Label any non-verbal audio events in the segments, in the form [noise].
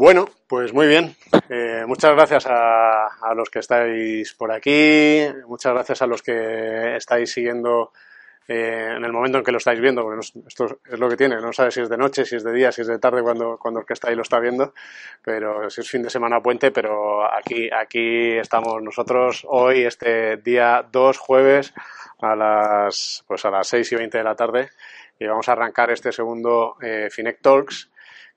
Bueno, pues muy bien. Eh, muchas gracias a, a, los que estáis por aquí, muchas gracias a los que estáis siguiendo eh, en el momento en que lo estáis viendo, porque esto es lo que tiene, no sabes si es de noche, si es de día, si es de tarde cuando, cuando el que está ahí lo está viendo, pero si es fin de semana puente, pero aquí, aquí estamos nosotros hoy, este día 2, jueves, a las, pues a las 6 y 20 de la tarde, y vamos a arrancar este segundo eh, Finec Talks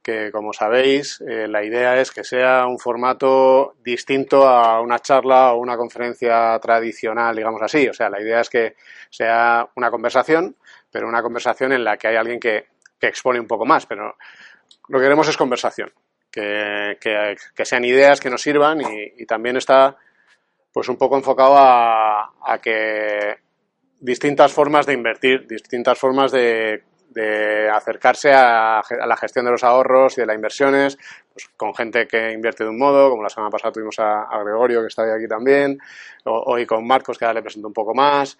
que como sabéis eh, la idea es que sea un formato distinto a una charla o una conferencia tradicional, digamos así. O sea, la idea es que sea una conversación, pero una conversación en la que hay alguien que, que expone un poco más. Pero lo que queremos es conversación, que, que, sean ideas que nos sirvan y, y, también está pues un poco enfocado a, a que distintas formas de invertir, distintas formas de de acercarse a, a, la gestión de los ahorros y de las inversiones, pues con gente que invierte de un modo, como la semana pasada tuvimos a, Gregorio, que está aquí también, o, hoy con Marcos, que ahora le presento un poco más,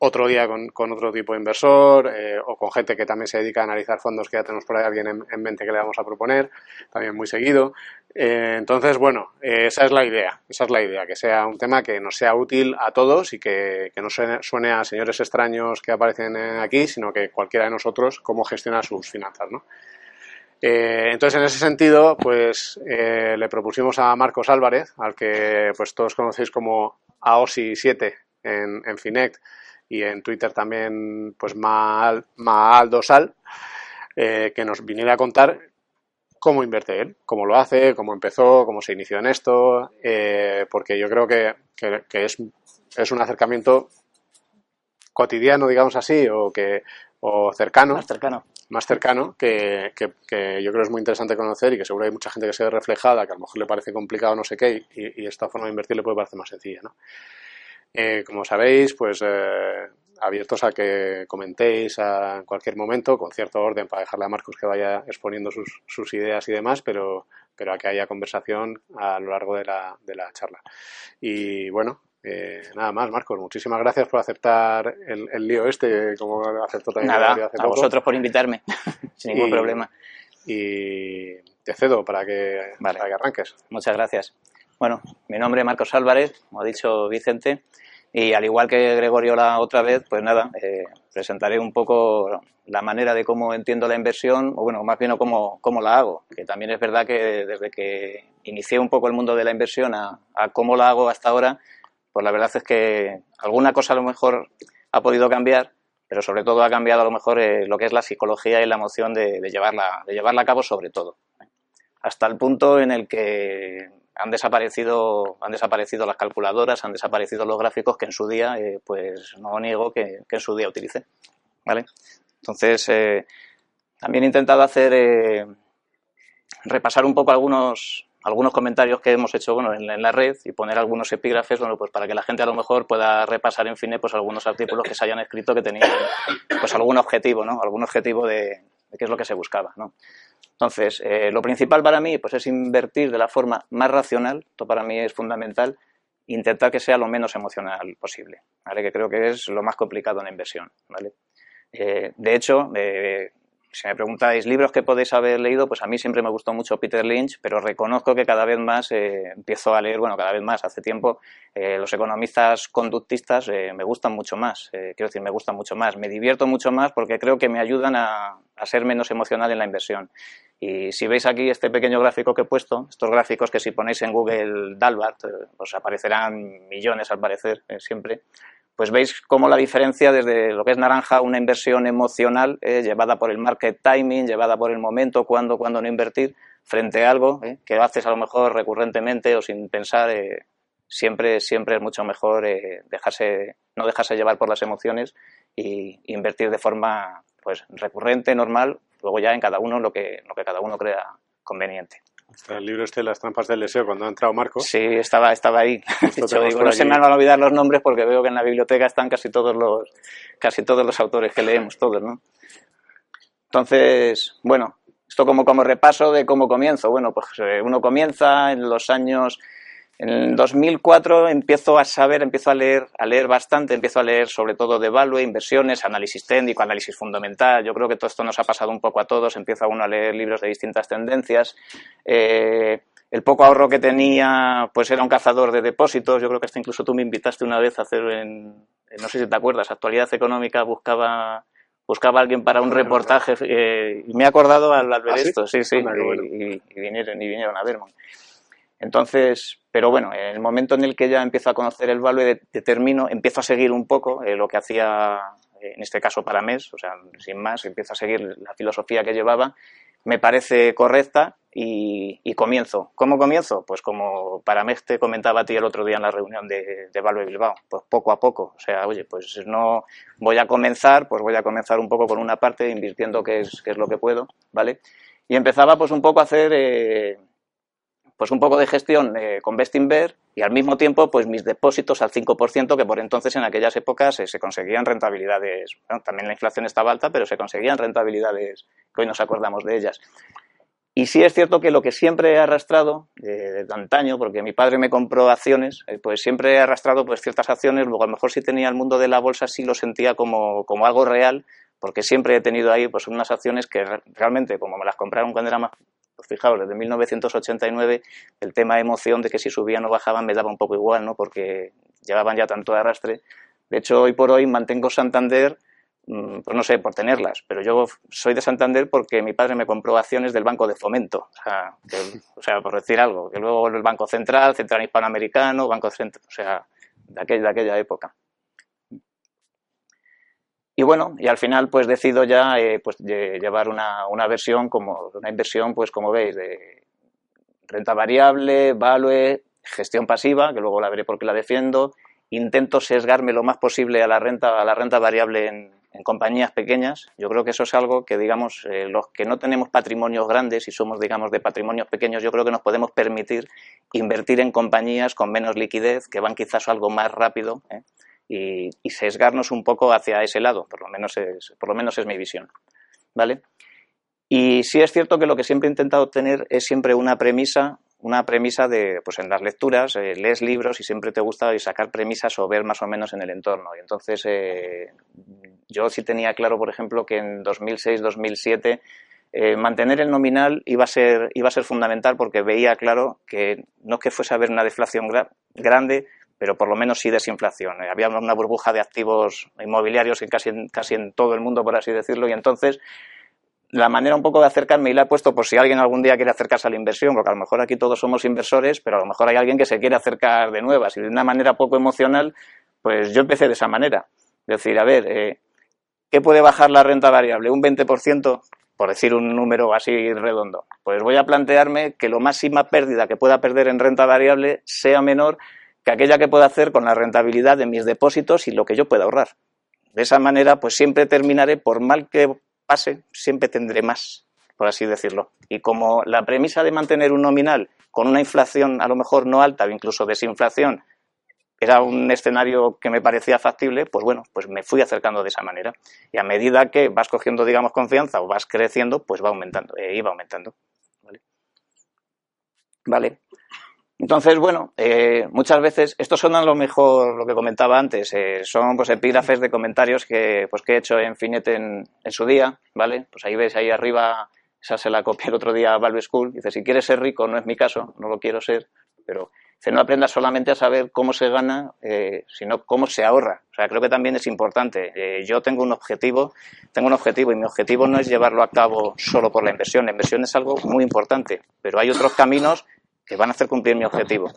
otro día con, otro tipo de inversor eh, o con gente que también se dedica a analizar fondos que ya tenemos por ahí alguien en, en mente que le vamos a proponer, también muy seguido. Eh, entonces, bueno, eh, esa es la idea, esa es la idea, que sea un tema que nos sea útil a todos y que, que no suene, suene, a señores extraños que aparecen aquí, sino que cualquiera de nosotros cómo gestiona sus finanzas, ¿no? Entonces, en ese sentido, pues le propusimos a Marcos Álvarez, al que pues todos conocéis como AOSI7 en, en Finect, y en Twitter también, pues Maal, Maal Dosal, eh, que nos viniera a contar cómo invierte él, cómo lo hace, cómo empezó, cómo se inició en esto, eh, porque yo creo que, que, que, es, es un acercamiento cotidiano, digamos así, o que o cercano, más cercano, más cercano que, que, que, yo creo es muy interesante conocer y que seguro hay mucha gente que se ve reflejada, que a lo mejor le parece complicado no sé qué, y, y esta forma de invertir le puede parecer más sencilla, ¿no? Eh, como sabéis, pues eh, abiertos a que comentéis a, en cualquier momento, con cierto orden para dejarle a Marcos que vaya exponiendo sus, sus ideas y demás, pero, pero a que haya conversación a lo largo de la, de la charla. Y bueno, eh, nada más, Marcos, muchísimas gracias por aceptar el, el lío este, como aceptó también nada, hace a poco. vosotros por invitarme, [laughs] sin ningún y, problema. Y te cedo para que, vale. para que arranques. Muchas gracias. Bueno, mi nombre es Marcos Álvarez, como ha dicho Vicente, y al igual que Gregorio la otra vez, pues nada, eh, presentaré un poco la manera de cómo entiendo la inversión, o bueno, más bien cómo, cómo la hago, que también es verdad que desde que inicié un poco el mundo de la inversión a, a cómo la hago hasta ahora, pues la verdad es que alguna cosa a lo mejor ha podido cambiar, pero sobre todo ha cambiado a lo mejor eh, lo que es la psicología y la emoción de, de, llevarla, de llevarla a cabo sobre todo. Hasta el punto en el que han desaparecido, han desaparecido las calculadoras, han desaparecido los gráficos que en su día, eh, pues no niego que, que, en su día utilicé. ¿Vale? Entonces, eh, también he intentado hacer, eh, repasar un poco algunos, algunos comentarios que hemos hecho bueno, en, la red y poner algunos epígrafes bueno, pues para que la gente a lo mejor pueda repasar en fin pues algunos artículos que se hayan escrito que tenían pues algún objetivo, ¿no? algún objetivo de, de qué es lo que se buscaba. ¿no? Entonces, eh, lo principal para mí pues, es invertir de la forma más racional, esto para mí es fundamental, intentar que sea lo menos emocional posible, ¿vale? que creo que es lo más complicado en la inversión. ¿vale? Eh, de hecho, eh, si me preguntáis libros que podéis haber leído, pues a mí siempre me gustó mucho Peter Lynch, pero reconozco que cada vez más eh, empiezo a leer, bueno, cada vez más, hace tiempo, eh, los economistas conductistas eh, me gustan mucho más, quiero decir, me gustan mucho más, me divierto mucho más porque creo que me ayudan a, a, ser menos emocional en la inversión. Y si veis aquí este pequeño gráfico que he puesto, estos gráficos que si ponéis en Google Dalbart, os aparecerán millones al parecer, siempre, pues veis cómo la diferencia desde lo que es naranja, una inversión emocional eh, llevada por el market timing, llevada por el momento, cuándo, cuándo no invertir, frente a algo eh, que haces a lo mejor recurrentemente o sin pensar, eh, siempre, siempre es mucho mejor eh, dejarse, no dejarse llevar por las emociones y invertir de forma pues recurrente, normal, luego ya en cada uno lo que, lo que cada uno crea conveniente. El libro este, Las trampas del deseo, cuando ha entrado Marco. Sí, estaba, estaba ahí. no se me van a olvidar los nombres porque veo que en la biblioteca están casi todos los, casi todos los autores que leemos, todos, ¿no? Entonces, bueno, esto como, como repaso de cómo comienzo. Bueno, pues eh, uno comienza en los años en el 2004 empiezo a saber, empiezo a leer, a leer bastante, empiezo a leer sobre todo de value, inversiones, análisis técnico, análisis fundamental. Yo creo que todo esto nos ha pasado un poco a todos. Empieza uno a leer libros de distintas tendencias. Eh, el poco ahorro que tenía, pues era un cazador de depósitos. Yo creo que hasta incluso tú me invitaste una vez a hacer, en, no sé si te acuerdas, Actualidad Económica buscaba buscaba a alguien para un reportaje eh, y me he acordado al, ver ¿Ah, esto, sí, sí, y, vinieron, y vinieron a verme. Entonces, pero bueno, en el momento en el que ya empiezo a conocer el value, determino, empiezo a seguir un poco eh, lo que hacía, eh, en este caso para MES, o sea, sin más, empiezo a seguir la filosofía que llevaba, me parece correcta y, comienzo. ¿Cómo comienzo? Pues como para MES te comentaba a ti el otro día en la reunión de, de Value Bilbao, pues poco a poco. O sea, oye, pues no voy a comenzar, pues voy a comenzar un poco con una parte, invirtiendo que es, que es lo que puedo, ¿vale? Y empezaba pues un poco a hacer... Eh, pues un poco de gestión eh, con Bestinver y al mismo tiempo pues mis depósitos al 5% que por entonces en aquellas épocas eh, se conseguían rentabilidades, bueno, también la inflación estaba alta, pero se conseguían rentabilidades que hoy nos acordamos de ellas. Y sí es cierto que lo que siempre he arrastrado, eh, de antaño, porque mi padre me compró acciones, pues siempre he arrastrado pues ciertas acciones, luego a lo mejor si tenía el mundo de la bolsa sí lo sentía como, como algo real, porque siempre he tenido ahí pues unas acciones que realmente como me las compraron cuando era más fijaos, desde 1989 el tema de emoción de que si subían o bajaban me daba un poco igual, ¿no? Porque llevaban ya tanto de arrastre. De hecho, hoy por hoy mantengo Santander, mm, pues no sé, por tenerlas, pero yo soy de Santander porque mi padre me compró acciones del Banco de Fomento, o sea, por decir algo, que luego el Banco Central, Central Hispanoamericano, Banco Central, o sea, de de aquella época. Y bueno, y al final pues decido ya eh, pues, llevar una, una, versión como una inversión, pues como veis, de renta variable, value, gestión pasiva, que luego la veré porque la defiendo. Intento sesgarme lo más posible a la renta, a la renta variable en, compañías pequeñas. Yo creo que eso es algo que, digamos, eh, los que no tenemos patrimonios grandes y somos, digamos, de patrimonios pequeños, yo creo que nos podemos permitir invertir en compañías con menos liquidez, que van quizás algo más rápido. ¿eh? Y, sesgarnos un poco hacia ese lado, por lo menos es, por lo menos es mi visión. ¿Vale? Y sí es cierto que lo que siempre he intentado tener es siempre una premisa, una premisa de, pues en las lecturas, eh, lees libros y siempre te gusta sacar premisas o ver más o menos en el entorno. Y entonces, eh, yo sí tenía claro, por ejemplo, que en 2006-2007 eh, mantener el nominal iba a, ser, iba a ser fundamental porque veía claro que no que fuese a haber una deflación grande, pero por lo menos sí desinflación. Eh, había una burbuja de activos inmobiliarios en casi, en, casi en todo el mundo, por así decirlo, y entonces la manera un poco de acercarme y la he puesto por si alguien algún día quiere acercarse a la inversión, porque a lo mejor aquí todos somos inversores, pero a lo mejor hay alguien que se quiere acercar de nuevas y de una manera poco emocional, pues yo empecé de esa manera. Es decir, a ver, eh, ¿qué puede bajar la renta variable? ¿Un 20%? Por decir un número así redondo. Pues voy a plantearme que lo máxima pérdida que pueda perder en renta variable sea menor que aquella que pueda hacer con la rentabilidad de mis depósitos y lo que yo pueda ahorrar. De esa manera, pues siempre terminaré, por mal que pase, siempre tendré más, por así decirlo. Y como la premisa de mantener un nominal con una inflación a lo mejor no alta o incluso desinflación era un escenario que me parecía factible, pues bueno, pues me fui acercando de esa manera. Y a medida que vas cogiendo, digamos, confianza o vas creciendo, pues va aumentando, eh, iba aumentando. ¿Vale? Vale. Entonces, bueno, eh, muchas veces, esto son lo mejor lo que comentaba antes, eh, son pues epígrafes de comentarios que, pues, que he hecho en Finete en, su día, ¿vale? Pues ahí ves, ahí arriba, esa se la copié el otro día a Value School, dice, si quieres ser rico, no es mi caso, no lo quiero ser, pero dice, no aprendas solamente a saber cómo se gana, eh, sino cómo se ahorra. O sea, creo que también es importante. yo tengo un objetivo, tengo un objetivo y mi objetivo no es llevarlo a cabo solo por la inversión. La inversión es algo muy importante, pero hay otros caminos que van a hacer cumplir mi objetivo.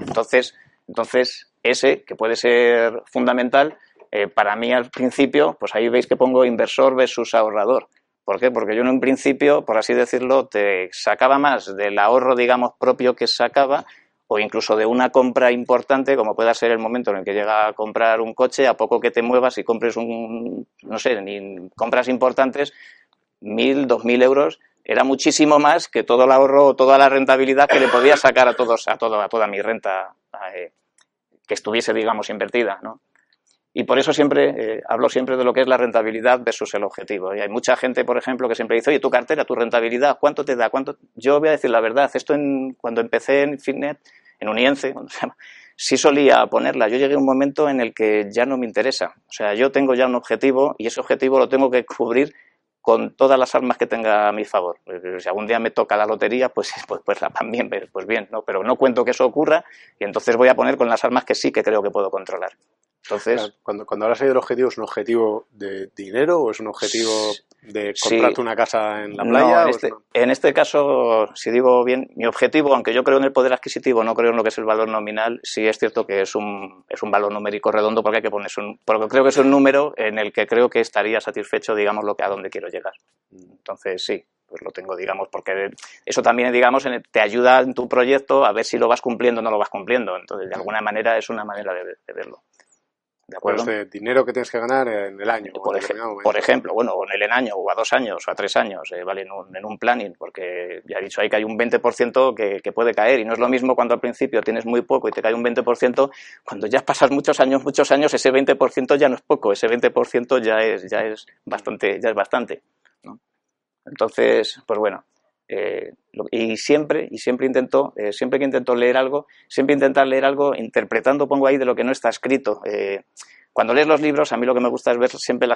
Entonces, entonces ese, que puede ser fundamental, eh, para mí al principio, pues ahí veis que pongo inversor versus ahorrador. ¿Por qué? Porque yo en un principio, por así decirlo, te sacaba más del ahorro, digamos, propio que sacaba o incluso de una compra importante, como pueda ser el momento en el que llega a comprar un coche, a poco que te muevas y compres un, no sé, ni compras importantes, mil, dos mil euros, era muchísimo más que todo el ahorro o toda la rentabilidad que le podía sacar a todos, a, todo, a toda mi renta eh, que estuviese, digamos, invertida, ¿no? Y por eso siempre eh, hablo siempre de lo que es la rentabilidad versus el objetivo. Y hay mucha gente, por ejemplo, que siempre dice, oye, tu cartera, tu rentabilidad, ¿cuánto te da? ¿Cuánto? Yo voy a decir la verdad, esto en, cuando empecé en Fitnet, en Unience, cuando se llama, sí solía ponerla. Yo llegué a un momento en el que ya no me interesa. O sea, yo tengo ya un objetivo y ese objetivo lo tengo que cubrir con todas las armas que tenga a mi favor. Si algún día me toca la lotería, pues, [laughs] pues, pues también, pues bien, ¿no? Pero no cuento que eso ocurra y entonces voy a poner con las armas que sí que creo que puedo controlar. Entonces, cuando, cuando hablas del objetivo, ¿es un objetivo de dinero o es un objetivo de comprarte una casa en la playa? en, este, en, este, caso, si digo bien, mi objetivo, aunque yo creo en el poder adquisitivo, no creo en lo que es el valor nominal, sí es cierto que es un, es un valor numérico redondo porque hay que ponerse un, porque creo que es un número en el que creo que estaría satisfecho, digamos, lo que a dónde quiero llegar. Entonces, sí, pues lo tengo, digamos, porque eso también, digamos, te ayuda en tu proyecto a ver si lo vas cumpliendo o no lo vas cumpliendo. Entonces, de alguna manera es una manera de verlo. ¿De acuerdo? de dinero que tienes que ganar en el año. Por, por ejemplo, bueno, en el año, o a dos años, o a tres años, eh, ¿vale? En un, en un, planning, porque ya he dicho ahí que hay un 20% que, que puede caer, y no es lo mismo cuando al principio tienes muy poco y te cae un 20%, cuando ya pasas muchos años, muchos años, ese 20% ya no es poco, ese 20% ya es, ya es bastante, ya es bastante. ¿no? Entonces, pues bueno, eh, y siempre, y siempre intento, eh, siempre que intento leer algo, siempre intentar leer algo interpretando, pongo ahí de lo que no está escrito. Eh, cuando lees los libros, a mí lo que me gusta es ver siempre la,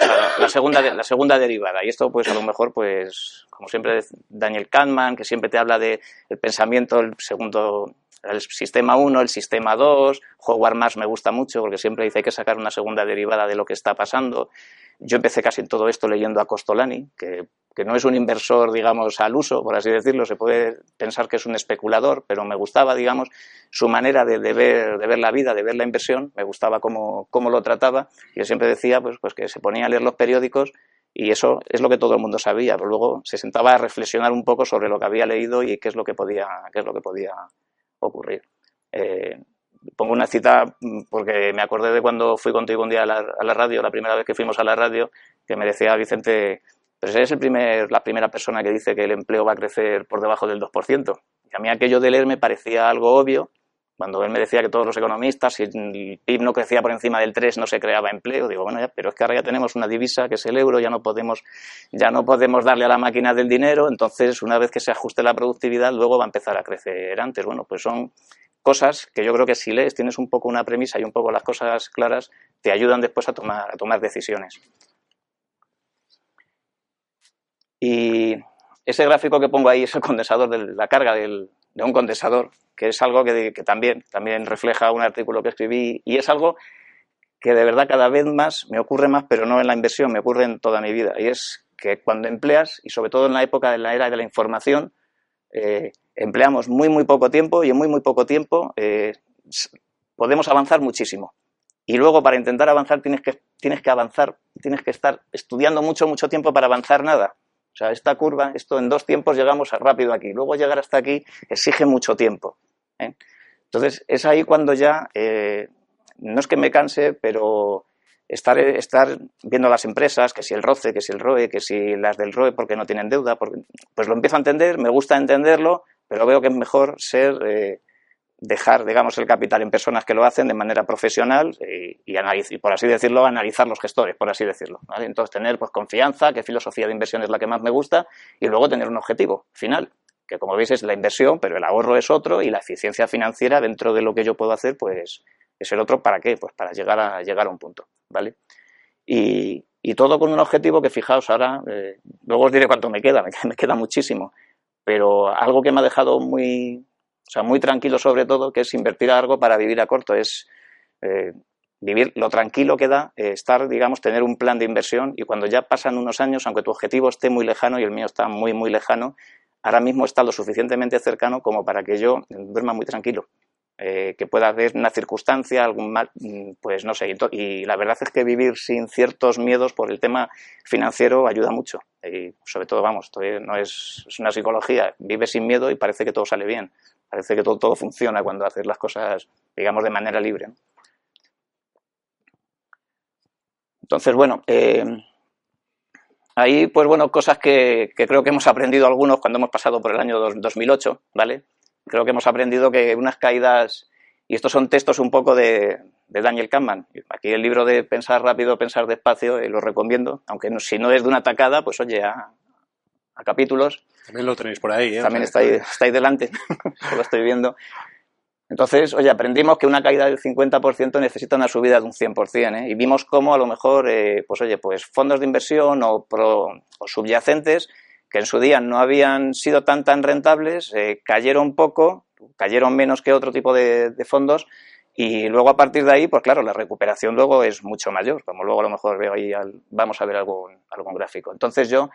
segunda, la segunda derivada. Y esto, pues a lo mejor, pues, como siempre Daniel Kahneman, que siempre te habla del pensamiento, el segundo, el sistema 1, el sistema 2. Howard Marsh me gusta mucho porque siempre dice hay que sacar una segunda derivada de lo que está pasando. Yo empecé casi en todo esto leyendo a Costolani, que, no es un inversor, digamos, al uso, por así decirlo, se puede pensar que es un especulador, pero me gustaba, digamos, su manera de, ver, de ver la vida, de ver la inversión, me gustaba cómo, cómo lo trataba, yo siempre decía pues, pues que se ponía a leer los periódicos y eso es lo que todo el mundo sabía, pero luego se sentaba a reflexionar un poco sobre lo que había leído y qué es lo que podía, qué es lo que podía ocurrir. Eh, pongo una cita mm, porque me acordé de cuando fui contigo un día a la, radio, la primera vez que fuimos a la radio, que me decía Vicente, pero eres el primer, la primera persona que dice que el empleo va a crecer por debajo del 2%. Y a mí aquello de leer me parecía algo obvio. Cuando él me decía que todos los economistas, si el PIB no crecía por encima del 3, no se creaba empleo, digo, bueno, ya, pero es que ahora ya tenemos una divisa que es el euro, ya no podemos, ya no podemos darle a la máquina del dinero, entonces una vez que se ajuste la productividad, luego va a empezar a crecer antes. Bueno, pues son cosas que yo creo que si lees, tienes un poco una premisa y un poco las cosas claras, te ayudan después a tomar, a tomar decisiones. Y ese gráfico que pongo ahí es el condensador de la carga de un condensador, que es algo que, también, también refleja un artículo que escribí y es algo que de verdad cada vez más me ocurre más, pero no en la inversión, me ocurre en toda mi vida. Y es que cuando empleas, y sobre todo en la época de la era de la información, eh, empleamos muy, muy poco tiempo y en muy, muy poco tiempo eh, podemos avanzar muchísimo. Y luego para intentar avanzar tienes que, tienes que avanzar, tienes que estar estudiando mucho, mucho tiempo para avanzar nada. O sea, esta curva, esto en dos tiempos llegamos rápido aquí. Luego llegar hasta aquí exige mucho tiempo. ¿eh? Entonces, es ahí cuando ya, eh, no es que me canse, pero estar, estar viendo las empresas, que si el ROCE, que si el ROE, que si las del ROE porque no tienen deuda, pues lo empiezo a entender, me gusta entenderlo, pero veo que es mejor ser, eh, dejar, digamos, el capital en personas que lo hacen de manera profesional y, y, por así decirlo, analizar los gestores, por así decirlo. Entonces, tener pues, confianza, qué filosofía de inversión es la que más me gusta y luego tener un objetivo final, que como veis es la inversión, pero el ahorro es otro y la eficiencia financiera dentro de lo que yo puedo hacer, pues es el otro. ¿Para qué? Pues para llegar a, llegar a un punto, ¿vale? Y, y todo con un objetivo que, fijaos, ahora, eh, luego os diré cuánto me queda, [laughs] me queda muchísimo, pero algo que me ha dejado muy, o sea, muy tranquilo sobre todo, que es invertir a largo para vivir a corto, es eh, vivir lo tranquilo que da eh, estar, digamos, tener un plan de inversión y cuando ya pasan unos años, aunque tu objetivo esté muy lejano y el mío está muy, muy lejano, ahora mismo está lo suficientemente cercano como para que yo duerma muy tranquilo. Eh, que pueda haber una circunstancia, algún mal, mm, pues no sé. Y la verdad es que vivir sin ciertos miedos por el tema financiero ayuda mucho. Y sobre todo, vamos, no es, es, una psicología, vive sin miedo y parece que todo sale bien. Parece que todo, todo funciona cuando haces las cosas, digamos, de manera libre. Entonces, bueno, eh, ahí, pues bueno, cosas que, creo que hemos aprendido algunos cuando hemos pasado por el año 2008, ¿vale? Creo que hemos aprendido que unas caídas, y estos son textos un poco de, Daniel Kahneman. Aquí el libro de Pensar rápido, pensar despacio, eh, lo recomiendo, aunque si no es de una tacada, pues oye, a, capítulos. También lo tenéis por ahí, ¿eh? También está ahí, está ahí delante, [laughs] lo estoy viendo. Entonces, oye, aprendimos que una caída del 50% necesita una subida de un 100%, ¿eh? y vimos cómo a lo mejor, eh, pues oye, pues fondos de inversión o, subyacentes que en su día no habían sido tan tan rentables, eh, cayeron poco, cayeron menos que otro tipo de, fondos, y luego a partir de ahí, pues claro, la recuperación luego es mucho mayor, como luego a lo mejor veo ahí, vamos a ver algún, algún gráfico. Entonces yo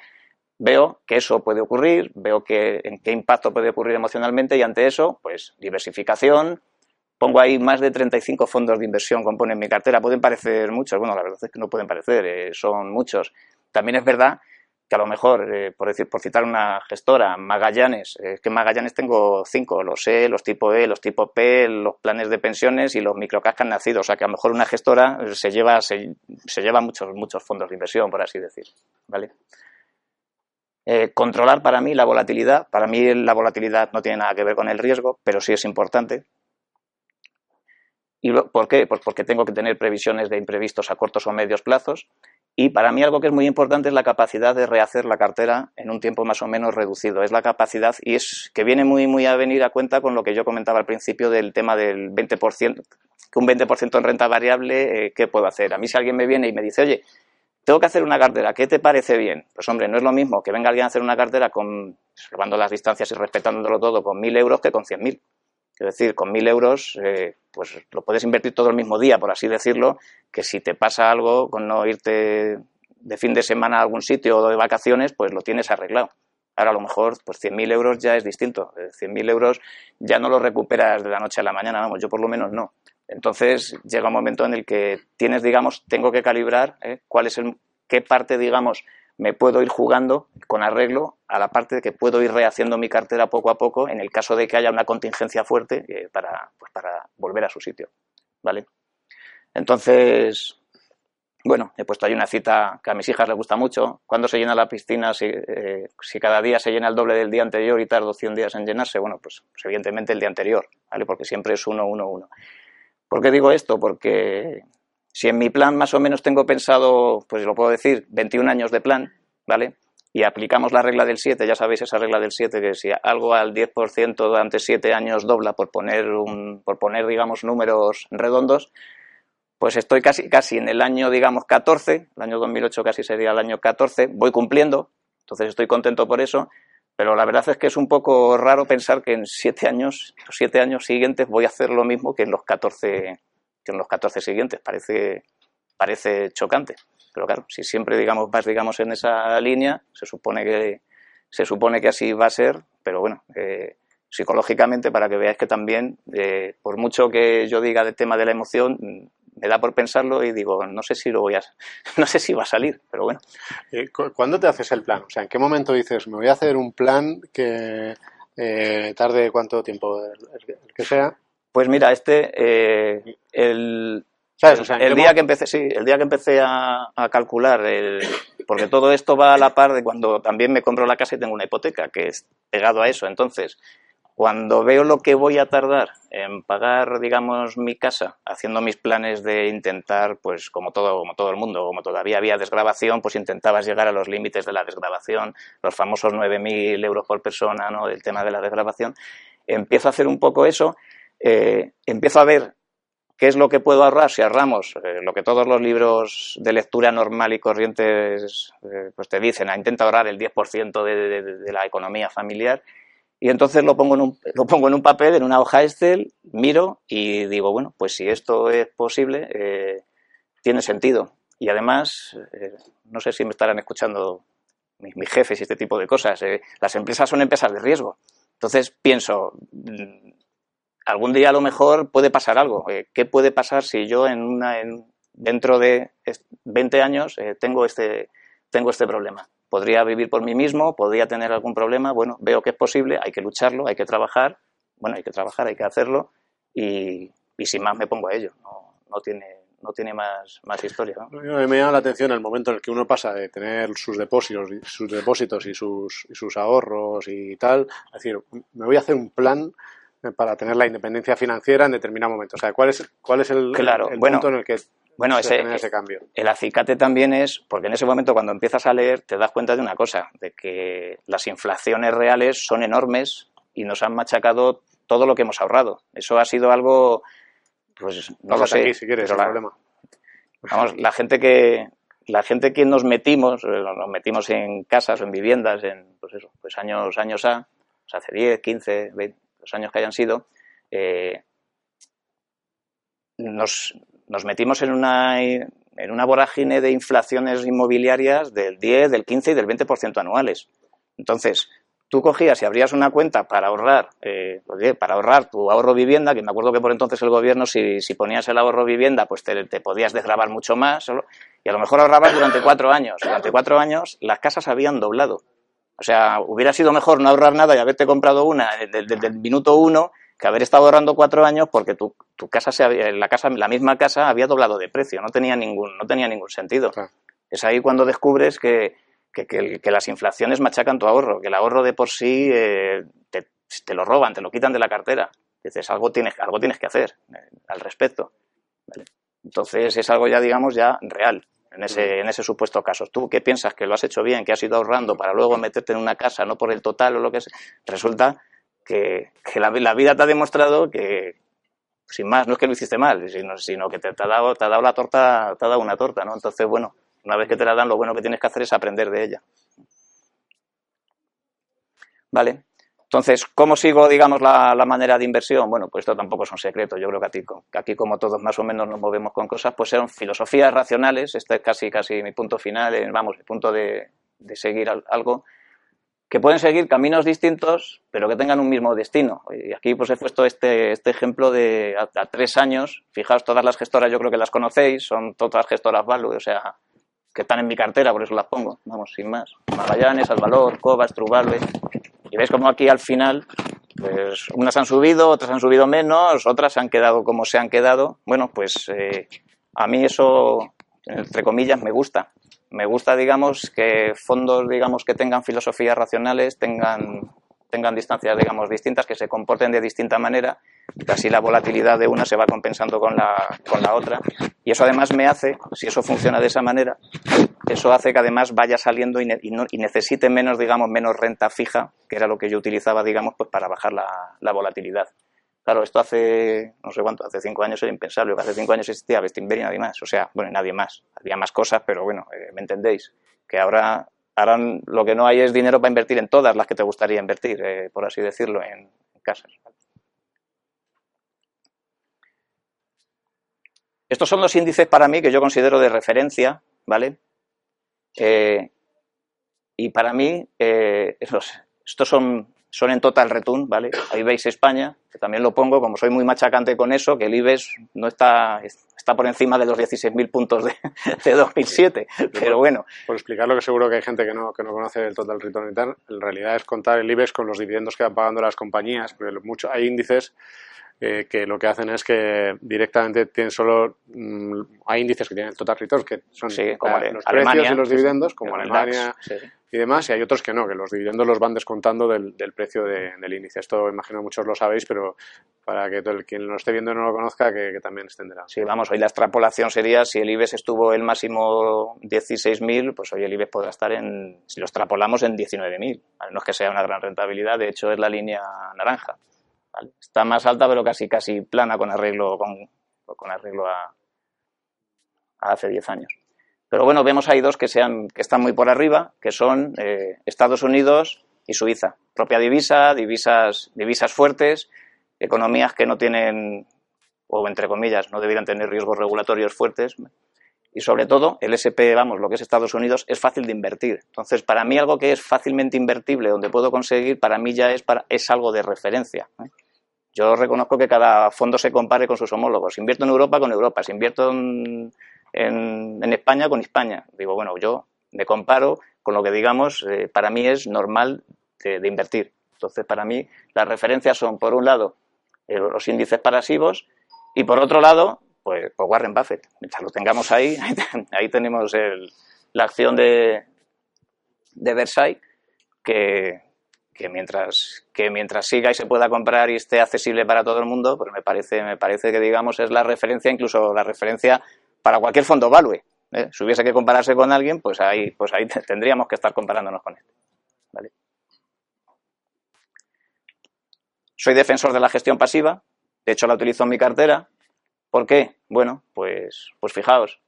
veo que eso puede ocurrir, veo que, en qué impacto puede ocurrir emocionalmente y ante eso, pues diversificación. Pongo ahí más de 35 fondos de inversión componen mi cartera. Pueden parecer muchos, bueno, la verdad es que no pueden parecer, eh, son muchos. También es verdad que a lo mejor, eh, por, decir, por citar una gestora, Magallanes, es que Magallanes tengo cinco, los E, los tipo E, los tipo P, los planes de pensiones y los microcash que han nacido. O sea que a lo mejor una gestora se lleva, se lleva muchos, muchos fondos de inversión, por así decir. ¿Vale? Eh, controlar para mí la volatilidad. Para mí la volatilidad no tiene nada que ver con el riesgo, pero sí es importante. ¿Y por qué? Pues porque tengo que tener previsiones de imprevistos a cortos o medios plazos. Y para mí algo que es muy importante es la capacidad de rehacer la cartera en un tiempo más o menos reducido. Es la capacidad y es que viene muy, muy a venir a cuenta con lo que yo comentaba al principio del tema del 20%, que un 20% en renta variable, eh, ¿qué puedo hacer? A mí si alguien me viene y me dice, oye, tengo que hacer una cartera, ¿qué te parece bien? Pues hombre, no es lo mismo que venga alguien a hacer una cartera con, salvando las distancias y respetándolo todo, con mil euros que con cien mil. Es decir, con mil euros, eh, pues lo puedes invertir todo el mismo día, por así decirlo, que si te pasa algo con no irte de fin de semana a algún sitio o de vacaciones, pues lo tienes arreglado. Ahora a lo mejor, pues mil euros ya es distinto. mil euros ya no lo recuperas de la noche a la mañana, vamos, yo por lo menos no. Entonces llega un momento en el que tienes, digamos, tengo que calibrar ¿eh? cuál es el, qué parte, digamos, me puedo ir jugando con arreglo a la parte de que puedo ir rehaciendo mi cartera poco a poco en el caso de que haya una contingencia fuerte eh, para, pues para volver a su sitio. ¿Vale? Entonces, bueno, he puesto ahí una cita que a mis hijas les gusta mucho. ¿Cuándo se llena la piscina? Si, eh, si, cada día se llena el doble del día anterior y tardo 100 días en llenarse, bueno, pues, pues evidentemente el día anterior, ¿vale? Porque siempre es uno, uno, uno. ¿Por qué digo esto? Porque si en mi plan más o menos tengo pensado, pues lo puedo decir, 21 años de plan, ¿vale? Y aplicamos la regla del 7, ya sabéis esa regla del 7, que si algo al 10% durante 7 años dobla, por poner, un, por poner, digamos, números redondos, pues estoy casi, casi en el año, digamos, 14, el año 2008 casi sería el año 14, voy cumpliendo, entonces estoy contento por eso, pero la verdad es que es un poco raro pensar que en siete años, los siete años siguientes voy a hacer lo mismo que en los 14, que en los 14 siguientes. Parece, parece chocante. Pero claro, si siempre digamos, vas digamos, en esa línea, se supone que, se supone que así va a ser, pero bueno, eh, psicológicamente para que veáis que también, eh, por mucho que yo diga del tema de la emoción, me da por pensarlo y digo, no sé si lo voy a, [laughs] no sé si va a salir, pero bueno. Eh, ¿Cuándo te haces el plan? O sea, ¿en qué momento dices, me voy a hacer un plan que eh, tarde cuánto tiempo, el, que sea? Pues mira, este, eh, el, el, día que empecé, sí, el día que empecé a, a calcular, el, porque todo esto va a la par de cuando también me compro la casa y tengo una hipoteca, que es pegado a eso. Entonces, cuando veo lo que voy a tardar en pagar, digamos, mi casa, haciendo mis planes de intentar, pues como todo, como todo el mundo, como todavía había desgrabación, pues intentabas llegar a los límites de la desgrabación, los famosos 9.000 euros por persona, ¿no? El tema de la desgrabación. Empiezo a hacer un poco eso, eh, empiezo a ver qué es lo que puedo ahorrar si ahorramos eh, lo que todos los libros de lectura normal y corrientes eh, pues te dicen, intenta ahorrar el 10% de la economía familiar y entonces lo pongo, en un, lo pongo en un papel, en una hoja Excel, miro y digo, bueno, pues si esto es posible, eh, tiene sentido. Y además, eh, no sé si me estarán escuchando mis, jefes y este tipo de cosas. Eh, las empresas son empresas de riesgo. Entonces pienso, mm, algún día a lo mejor puede pasar algo. ¿Qué puede pasar si yo en una, en, dentro de 20 años tengo, este, tengo este problema? Podría vivir por mí mismo, podría tener algún problema, bueno, veo que es posible, hay que lucharlo, hay que trabajar, bueno, hay que trabajar, hay que hacerlo y, y sin más me pongo a ello. No, no tiene no tiene más, más historia. Me llama la atención el momento en el que uno pasa de tener sus depósitos, sus depósitos y sus, y sus ahorros y tal, es decir, me voy a hacer un plan para tener la independencia financiera en determinado momento. O sea, ¿cuál es, cuál es el, el, punto en el que bueno, ese, ese cambio? El acicate también es, porque en ese momento cuando empiezas a leer te das cuenta de una cosa, de que las inflaciones reales son enormes y nos han machacado todo lo que hemos ahorrado. Eso ha sido algo, pues no lo sé. si quieres, la, problema. Vamos, la gente que la gente que nos metimos, eh, nos metimos en casas o en viviendas en pues eso, pues años años A, hace 10, 15, 20, los años que hayan sido, eh, nos, nos, metimos en una, en una vorágine de inflaciones inmobiliarias del 10, del 15 y del 20% anuales. Entonces, tú cogías y abrías una cuenta para ahorrar, eh, para ahorrar tu ahorro vivienda, que me acuerdo que por entonces el gobierno, si, si ponías el ahorro vivienda, pues te, te podías desgrabar mucho más, y a lo mejor ahorrabas durante cuatro años. Durante cuatro años las casas habían doblado. O sea, hubiera sido mejor no ahorrar nada y haberte comprado una desde el minuto uno que haber estado ahorrando cuatro años porque tu, tu casa, se la casa, la misma casa había doblado de precio, no tenía ningún, no tenía ningún sentido. Es ahí cuando descubres que, que, que, las inflaciones machacan tu ahorro, que el ahorro de por sí eh, te, te, lo roban, te lo quitan de la cartera. Dices, algo tienes, algo tienes que hacer eh, al respecto. Entonces es algo ya, digamos, ya real en ese, en ese supuesto caso. Tú qué piensas que lo has hecho bien, que has ido ahorrando para luego meterte en una casa, no por el total o lo que sea, resulta que, la, vida te ha demostrado que, sin más, no es que lo hiciste mal, sino, sino que te, ha dado, te ha dado la torta, te ha dado una torta, ¿no? Entonces, bueno, una vez que te la dan, lo bueno que tienes que hacer es aprender de ella. Vale. Entonces, ¿cómo sigo, digamos, la, manera de inversión? Bueno, pues esto tampoco es un secreto. Yo creo que aquí, que aquí, como todos más o menos nos movemos con cosas, pues son filosofías racionales. Este es casi, casi mi punto final, eh, vamos, mi punto de, seguir algo, que pueden seguir caminos distintos, pero que tengan un mismo destino. Y aquí pues he puesto este, este ejemplo de a, tres años. Fijaos, todas las gestoras yo creo que las conocéis, son todas gestoras Value, o sea, que están en mi cartera, por eso las pongo, vamos, sin más. Magallanes, Alvalor, Cobas, Truvalve, y veis como aquí al final, pues unas han subido, otras han subido menos, otras han quedado como se han quedado. Bueno, pues eh, a mí eso, entre comillas, me gusta. Me gusta, digamos, que fondos, digamos, que tengan filosofías racionales, tengan tengan distancias, digamos, distintas, que se comporten de distinta manera, que así la volatilidad de una se va compensando con la, con la otra. Y eso además me hace, si eso funciona de esa manera, eso hace que además vaya saliendo y, necesite menos, digamos, menos renta fija, que era lo que yo utilizaba, digamos, pues para bajar la, volatilidad. Claro, esto hace, no sé cuánto, hace cinco años era impensable, que hace cinco años existía Bestinver y nadie más. O sea, bueno, nadie más. Había más cosas, pero bueno, eh, me entendéis. Que ahora Ahora lo que no hay es dinero para invertir en todas las que te gustaría invertir, eh, por así decirlo, en, casas. Estos son los índices para mí que yo considero de referencia, ¿vale? Eh, y para mí, [laughs] estos son son en total return, ¿vale? Ahí veis España, que también lo pongo, como soy muy machacante con eso, que el IBEX no está, está por encima de los 16.000 puntos de, [laughs] de 2007, pero bueno. Por explicarlo, que seguro que hay gente que no, que no conoce el total return en realidad es contar el IBEX con los dividendos que van pagando las compañías, porque mucho, hay índices eh, que lo que hacen es que directamente tienen solo mm, hay índices que tienen total return que son como los precios y los dividendos como Alemania y demás y hay otros que no que los dividendos los van descontando del, precio del índice. Esto imagino muchos lo sabéis pero para que todo el, quien lo esté viendo y no lo conozca que, también extenderá. Sí vamos hoy la extrapolación sería si el IBEX estuvo el máximo 16.000 pues hoy el IBEX podrá estar en si lo extrapolamos en 19.000 no es que sea una gran rentabilidad. De hecho es la línea naranja Está más alta, pero casi casi plana con arreglo, con, con arreglo a, hace 10 años. Pero bueno, vemos ahí dos que, sean, que están muy por arriba, que son eh, Estados Unidos y Suiza. Propia divisa, divisas, divisas fuertes, economías que no tienen, o entre comillas, no debieran tener riesgos regulatorios fuertes. Y sobre todo, el SP, vamos, lo que es Estados Unidos, es fácil de invertir. Entonces, para mí algo que es fácilmente invertible, donde puedo conseguir, para mí ya es, para, es algo de referencia. ¿eh? Yo reconozco que cada fondo se compare con sus homólogos. Si invierto en Europa, con Europa. Si invierto en, en, España, con España. Digo, bueno, yo me comparo con lo que, digamos, eh, para mí es normal de, invertir. Entonces, para mí, las referencias son, por un lado, eh, los índices pasivos y, por otro lado, pues, pues, Warren Buffett. Mientras lo tengamos ahí, [laughs] ahí tenemos la acción de, de Versailles, que, que, mientras, que mientras siga y se pueda comprar y esté accesible para todo el mundo, pues me parece, me parece que, digamos, es la referencia, incluso la referencia para cualquier fondo value. ¿eh? Si hubiese que compararse con alguien, pues ahí, pues ahí [laughs] tendríamos que estar comparándonos con él. Soy defensor de la gestión pasiva, de hecho la utilizo en mi cartera. ¿Por qué? Bueno, pues, pues fijaos,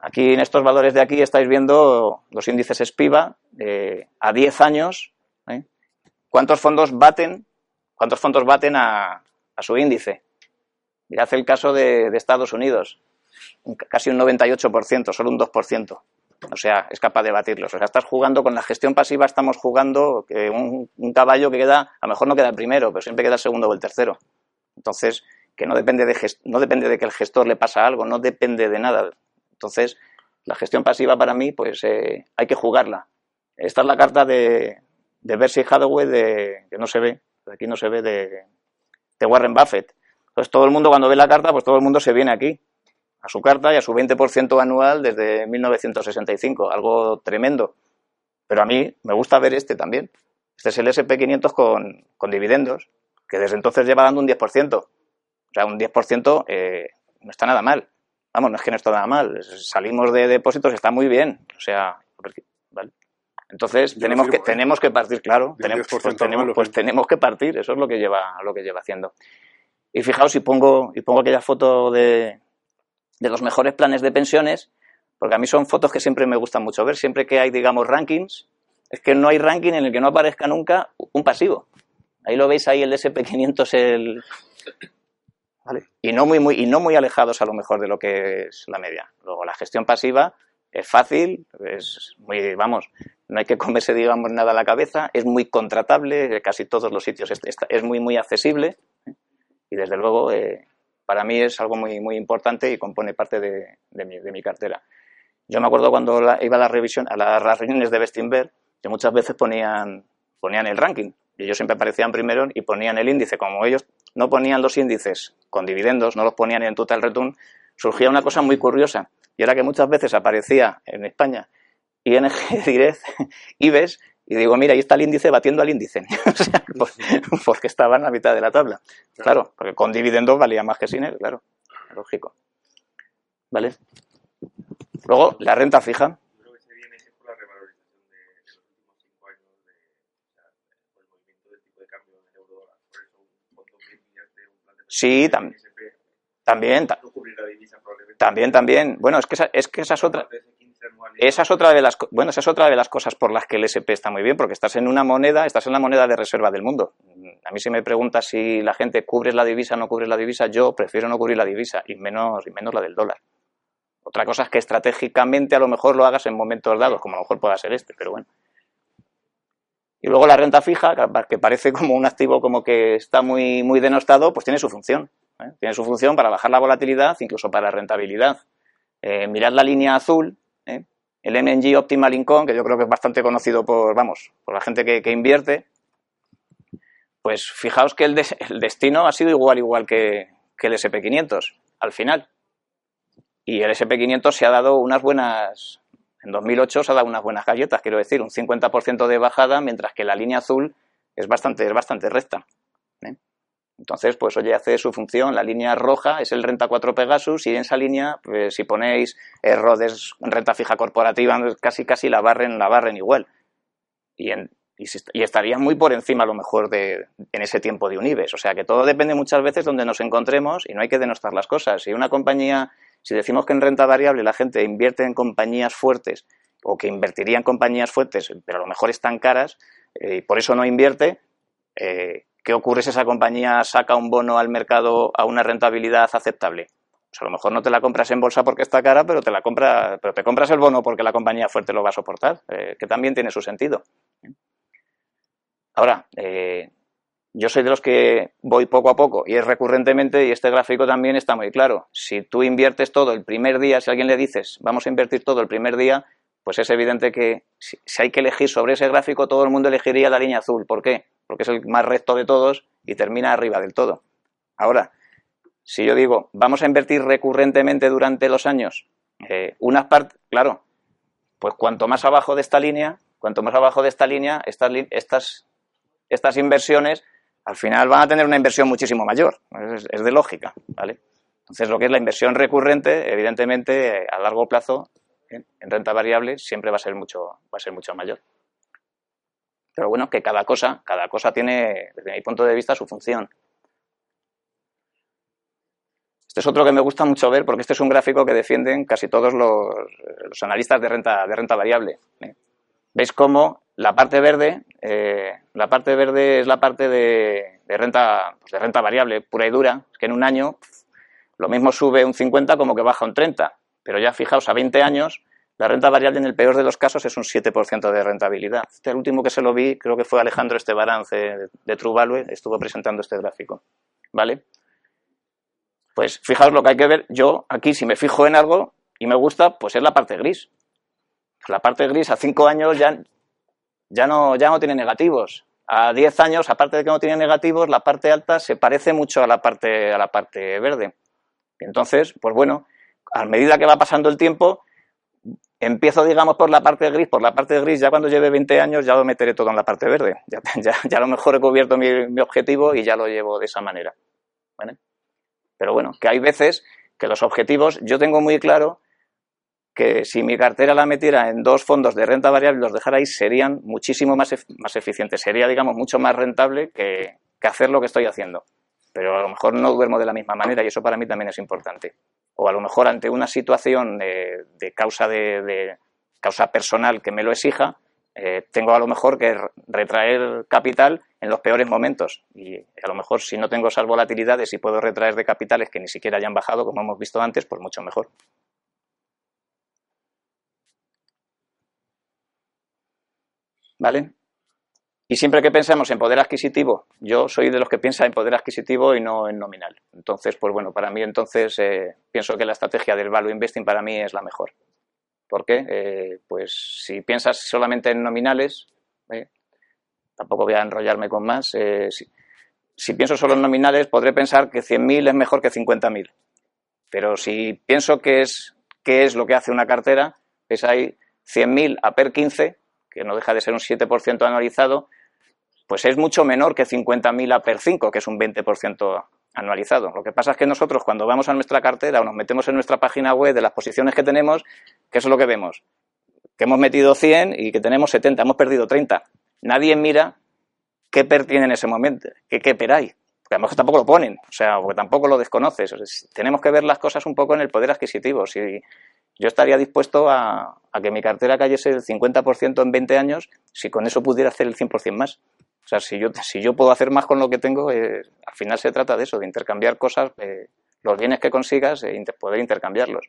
aquí en estos valores de aquí estáis viendo los índices SPIVA eh, a 10 años. ¿Eh? ¿Cuántos fondos baten, cuántos fondos baten a, su índice? Mirad el caso de Estados Unidos casi un 98%, solo un 2%. O sea, es capaz de batirlos. O sea, estás jugando con la gestión pasiva, estamos jugando que un, caballo que queda, a lo mejor no queda el primero, pero siempre queda el segundo o el tercero. Entonces, que no depende de, no depende de que el gestor le pasa algo, no depende de nada. Entonces, la gestión pasiva para mí, pues eh, hay que jugarla. Esta es la carta de, de Berkshire Hathaway, de, que no se ve, aquí no se ve, de, de Warren Buffett. Entonces, todo el mundo cuando ve la carta, pues todo el mundo se viene aquí a su carta y a su 20% anual desde 1965, algo tremendo. Pero a mí me gusta ver este también. Este es el SP500 con, con dividendos, que desde entonces lleva dando un 10%. O sea, un 10% eh, no está nada mal. Vamos, no es que no está nada mal. Salimos de depósitos, está muy bien. O sea. Entonces tenemos que, tenemos que partir, claro. Tenemos, pues, tenemos, pues tenemos que partir. Eso es lo que lleva, lo que lleva haciendo. Y fijaos, si pongo, y pongo aquella foto de, de los mejores planes de pensiones, porque a mí son fotos que siempre me gustan mucho ver, siempre que hay, digamos, rankings, es que no hay ranking en el que no aparezca nunca un pasivo. Ahí lo veis ahí el SP500, el... Y, no muy, muy, y no muy alejados a lo mejor de lo que es la media. Luego, la gestión pasiva es fácil, es muy, vamos, no hay que comerse, digamos, nada a la cabeza, es muy contratable, casi todos los sitios es, muy, muy accesible. ¿eh? Y desde luego, eh, para mí es algo muy, muy importante y compone parte de, mi, cartera. Yo me acuerdo cuando iba a la revisión, a las reuniones de Bestinver, que muchas veces ponían, ponían el ranking. Y ellos siempre aparecían primero y ponían el índice. Como ellos no ponían los índices con dividendos, no los ponían en total return, surgía una cosa muy curiosa. Y era que muchas veces aparecía en España ING Direct, IBEX, y digo, mira, ahí está el índice batiendo al índice. [laughs] o sea, [laughs] porque estaba en la mitad de la tabla. Claro, porque con dividendos valía más que sin él, claro. Lógico. ¿Vale? Luego, la renta fija. Sí, también. También, también, también. Bueno, es que esa, es que esa es otra. Esa es otra de las bueno, esa es otra de las cosas por las que el SP está muy bien, porque estás en una moneda, estás en la moneda de reserva del mundo. A mí si me pregunta si la gente cubre la divisa o no cubre la divisa, yo prefiero no cubrir la divisa y menos y menos la del dólar. Otra cosa es que estratégicamente a lo mejor lo hagas en momentos dados, como a lo mejor pueda ser este, pero bueno. Y luego la renta fija, que parece como un activo como que está muy, muy denostado, pues tiene su función. ¿eh? Tiene su función para bajar la volatilidad, incluso para rentabilidad. Eh, mirad la línea azul. El MNG Optimal Income, que yo creo que es bastante conocido por, vamos, por la gente que, invierte, pues fijaos que el, destino ha sido igual, igual que, el SP500 al final. Y el SP500 se ha dado unas buenas, en 2008 se ha dado unas buenas galletas, quiero decir, un 50% de bajada, mientras que la línea azul es bastante, es bastante recta. Entonces, pues oye, hace su función. La línea roja es el renta 4 Pegasus y en esa línea, pues, si ponéis errores en renta fija corporativa, casi casi la barren, la barren igual. Y, en, y, estaría muy por encima a lo mejor de, en ese tiempo de un. O sea que todo depende muchas veces donde nos encontremos y no hay que denostar las cosas. Si una compañía, si decimos que en renta variable la gente invierte en compañías fuertes o que invertiría en compañías fuertes, pero a lo mejor están caras eh, y por eso no invierte, eh, ¿qué ocurre si esa compañía saca un bono al mercado a una rentabilidad aceptable? Pues a lo mejor no te la compras en bolsa porque está cara, pero te la compra, pero te compras el bono porque la compañía fuerte lo va a soportar, eh, que también tiene su sentido. Ahora, eh, yo soy de los que voy poco a poco y es recurrentemente, y este gráfico también está muy claro. Si tú inviertes todo el primer día, si a alguien le dices, vamos a invertir todo el primer día, pues es evidente que si hay que elegir sobre ese gráfico, todo el mundo elegiría la línea azul. ¿Por qué? Porque es el más recto de todos y termina arriba del todo. Ahora, si yo digo, vamos a invertir recurrentemente durante los años, eh, unas partes, claro, pues cuanto más abajo de esta línea, cuanto más abajo de esta línea, estas, estas, estas inversiones al final van a tener una inversión muchísimo mayor. Es, de lógica, ¿vale? Entonces, lo que es la inversión recurrente, evidentemente, a largo plazo, en renta variable, siempre va a ser mucho, va a ser mucho mayor. Pero bueno, que cada cosa, cada cosa tiene, desde mi punto de vista, su función. Este es otro que me gusta mucho ver porque este es un gráfico que defienden casi todos los, analistas de renta, de renta variable. ¿eh? Veis cómo la parte verde, eh, la parte verde es la parte de, renta, pues de renta variable pura y dura, que en un año lo mismo sube un 50 como que baja un 30. Pero ya fijaos, a 20 años, la renta variable en el peor de los casos es un 7% de rentabilidad. Este, el último que se lo vi, creo que fue Alejandro Estebarance de, de True Value, estuvo presentando este gráfico. ¿Vale? Pues fijaos lo que hay que ver. Yo aquí, si me fijo en algo y me gusta, pues es la parte gris. La parte gris a 5 años ya, ya, no, ya no tiene negativos a 10 años, aparte de que no tiene negativos, la parte alta se parece mucho a la parte, a la parte verde. Entonces, pues bueno, a medida que va pasando el tiempo, empiezo, digamos, por la parte gris, por la parte gris, ya cuando lleve 20 años ya lo meteré todo en la parte verde. [laughs] Ya, a lo mejor he cubierto mi, objetivo y ya lo llevo de esa manera. Pero bueno, que hay veces que los objetivos, yo tengo muy claro que si mi cartera la metiera en dos fondos de renta variable y los dejara ahí, serían muchísimo más, más eficientes. Sería, digamos, mucho más rentable que, hacer lo que estoy haciendo. Pero a lo mejor no duermo de la misma manera y eso para mí también es importante. O a lo mejor ante una situación de, causa, de, causa personal que me lo exija, eh, tengo a lo mejor que retraer capital en los peores momentos. Y a lo mejor si no tengo esas volatilidades y puedo retraer de capitales que ni siquiera hayan bajado, como hemos visto antes, pues mucho mejor. ¿Vale? Y siempre que pensemos en poder adquisitivo, yo soy de los que piensa en poder adquisitivo y no en nominal. Entonces, pues bueno, para mí entonces eh, pienso que la estrategia del value investing para mí es la mejor. ¿Por qué? Eh, pues si piensas solamente en nominales, eh, tampoco voy a enrollarme con más, si, si, pienso solo en nominales podré pensar que 100.000 es mejor que 50.000. Pero si pienso que es, qué es lo que hace una cartera, es ahí 100.000 a per 15 que no deja de ser un 7% anualizado, pues es mucho menor que 50.000 a per 5, que es un 20% anualizado. Lo que pasa es que nosotros cuando vamos a nuestra cartera o nos metemos en nuestra página web de las posiciones que tenemos, ¿qué es lo que vemos? Que hemos metido 100 y que tenemos 70, hemos perdido 30. Nadie mira qué PER tiene en ese momento, qué, qué PER hay. Porque a lo mejor tampoco lo ponen, o sea, porque tampoco lo desconoces. tenemos que ver las cosas un poco en el poder adquisitivo. Si, yo estaría dispuesto a, que mi cartera cayese el 50% en 20 años si con eso pudiera hacer el 100% más. O sea, si yo, [laughs] si yo puedo hacer más con lo que tengo, eh, al final se trata de eso, de intercambiar cosas, eh, los bienes que consigas, e poder intercambiarlos.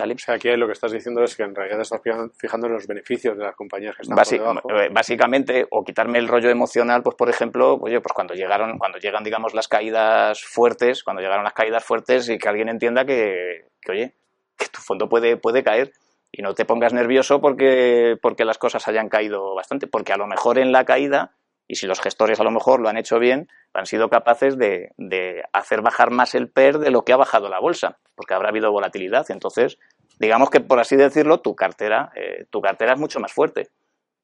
O sea, aquí lo que estás diciendo es que en realidad estás fijando en los beneficios de las compañías que están por eh, Básicamente, o quitarme el rollo emocional, pues por ejemplo, pues, pues cuando llegaron, cuando llegan, digamos, las caídas fuertes, cuando llegaron las caídas fuertes y que alguien entienda que, que oye, que tu fondo puede, puede caer. Y no te pongas nervioso porque, porque las cosas hayan caído bastante, porque a lo mejor en la caída, y si los gestores a lo mejor lo han hecho bien, han sido capaces de, de hacer bajar más el PER de lo que ha bajado la bolsa, porque habrá habido volatilidad. Entonces, digamos que por así decirlo, tu cartera, eh, tu cartera es mucho más fuerte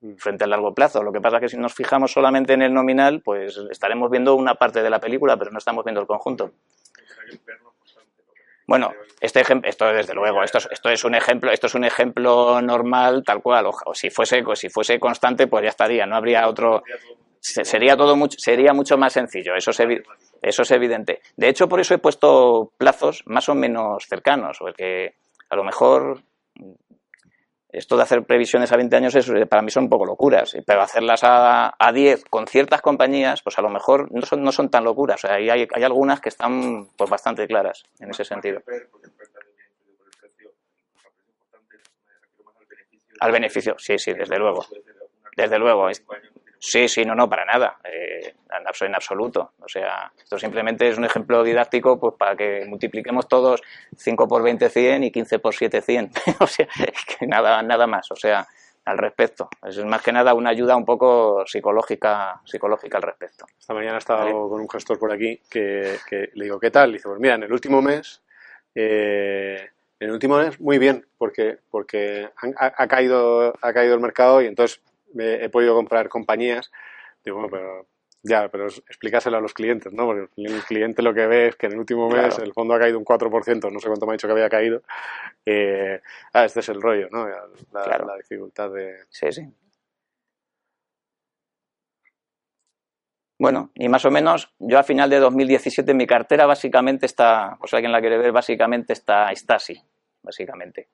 mm. frente al largo plazo. Lo que pasa es que si nos fijamos solamente en el nominal, pues estaremos viendo una parte de la película, pero no estamos viendo el conjunto. Bueno, este ejemplo, esto desde luego, esto es, esto es un ejemplo, esto es un ejemplo normal, tal cual. O, si fuese, si fuese constante, pues ya estaría, no habría otro. Sería todo mucho, sería mucho más sencillo. Eso es, eso es evidente. De hecho, por eso he puesto plazos más o menos cercanos, porque a lo mejor esto de hacer previsiones a 20 años es, para mí son un poco locuras, pero hacerlas a, a 10 con ciertas compañías, pues a lo mejor no son, no son tan locuras. O hay, hay, algunas que están pues bastante claras en ese sentido. Al beneficio, sí, sí, desde luego. Desde luego. Sí, sí, no, no, para nada, eh, en absoluto. O sea, esto simplemente es un ejemplo didáctico pues para que multipliquemos todos 5 por 20, 100 y 15 por 7, 100. [laughs] o sea, que nada, nada más. O sea, al respecto. Es más que nada una ayuda un poco psicológica, psicológica al respecto. Esta mañana he estado con un gestor por aquí que, le digo, ¿qué tal? Y dice, pues mira, en el último mes, eh, en el último mes, muy bien, porque, porque ha, caído, ha caído el mercado y entonces he podido comprar compañías. Digo, bueno, pero ya, pero explícaselo a los clientes, ¿no? Porque el cliente lo que ve es que en el último mes el fondo ha caído un 4%, no sé cuánto me ha dicho que había caído. Eh, ah, este es el rollo, ¿no? La, la dificultad de... Sí, sí. Bueno, y más o menos, yo a final de 2017 mi cartera básicamente está, o sea, alguien la quiere ver, básicamente está, está así, básicamente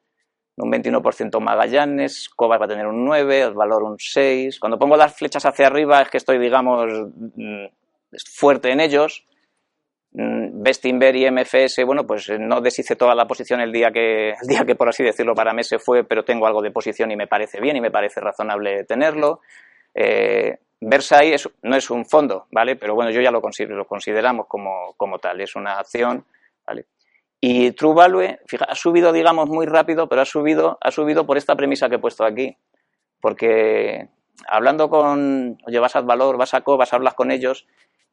un 21% Magallanes, Cobas va a tener un 9, el valor un 6. Cuando pongo las flechas hacia arriba es que estoy, digamos, mm, fuerte en ellos. Mm, Bestinver y MFS, bueno, pues no deshice toda la posición el día que, el día que por así decirlo, para mí se fue, pero tengo algo de posición y me parece bien y me parece razonable tenerlo. Eh, Versailles no es un fondo, ¿vale? Pero bueno, yo ya lo, lo consideramos como, como tal, es una acción, ¿vale? Y True Value, ha subido, digamos, muy rápido, pero ha subido, ha subido por esta premisa que he puesto aquí. Porque hablando con, oye, vas a valor, vas a co, vas a hablar con ellos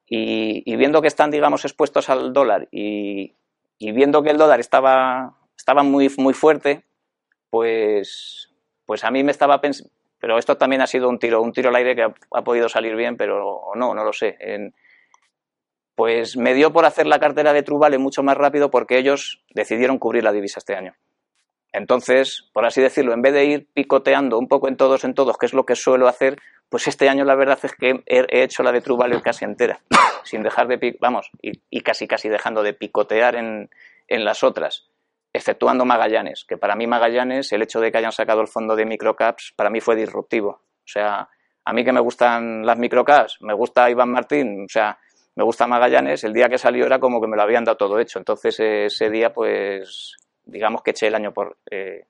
y, viendo que están, digamos, expuestos al dólar y, viendo que el dólar estaba, estaba muy, muy fuerte, pues, pues a mí me estaba pensando, pero esto también ha sido un tiro, un tiro al aire que ha, podido salir bien, pero no, no lo sé. Pues me dio por hacer la cartera de Truvale mucho más rápido porque ellos decidieron cubrir la divisa este año. Entonces, por así decirlo, en vez de ir picoteando un poco en todos, en todos, que es lo que suelo hacer, pues este año la verdad es que he hecho la de True casi entera, [coughs] sin dejar de, vamos, y, casi casi dejando de picotear en, en, las otras, exceptuando Magallanes, que para mí Magallanes, el hecho de que hayan sacado el fondo de microcaps, para mí fue disruptivo. O sea, a mí que me gustan las microcaps, me gusta Iván Martín, o sea, me gusta Magallanes, el día que salió era como que me lo habían dado todo hecho. Entonces ese día, pues, digamos que eché el año por. Eh,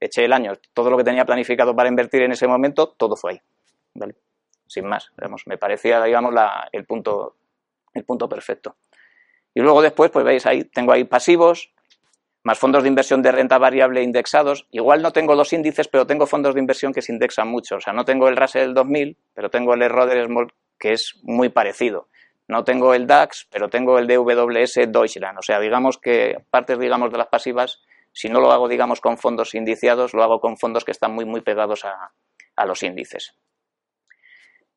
eché el año. Todo lo que tenía planificado para invertir en ese momento, todo fue ahí. ¿vale? Sin más. me parecía, digamos, la, el, punto, el punto perfecto. Y luego después, pues veis ahí, tengo ahí pasivos, más fondos de inversión de renta variable indexados. Igual no tengo los índices, pero tengo fondos de inversión que se indexan mucho. O sea, no tengo el Russell 2000, pero tengo el Roder Small, que es muy parecido. No tengo el DAX, pero tengo el DWS Deutschland. O sea, digamos que partes, digamos, de las pasivas, si no lo hago, digamos, con fondos indiciados, lo hago con fondos que están muy, muy pegados a, los índices.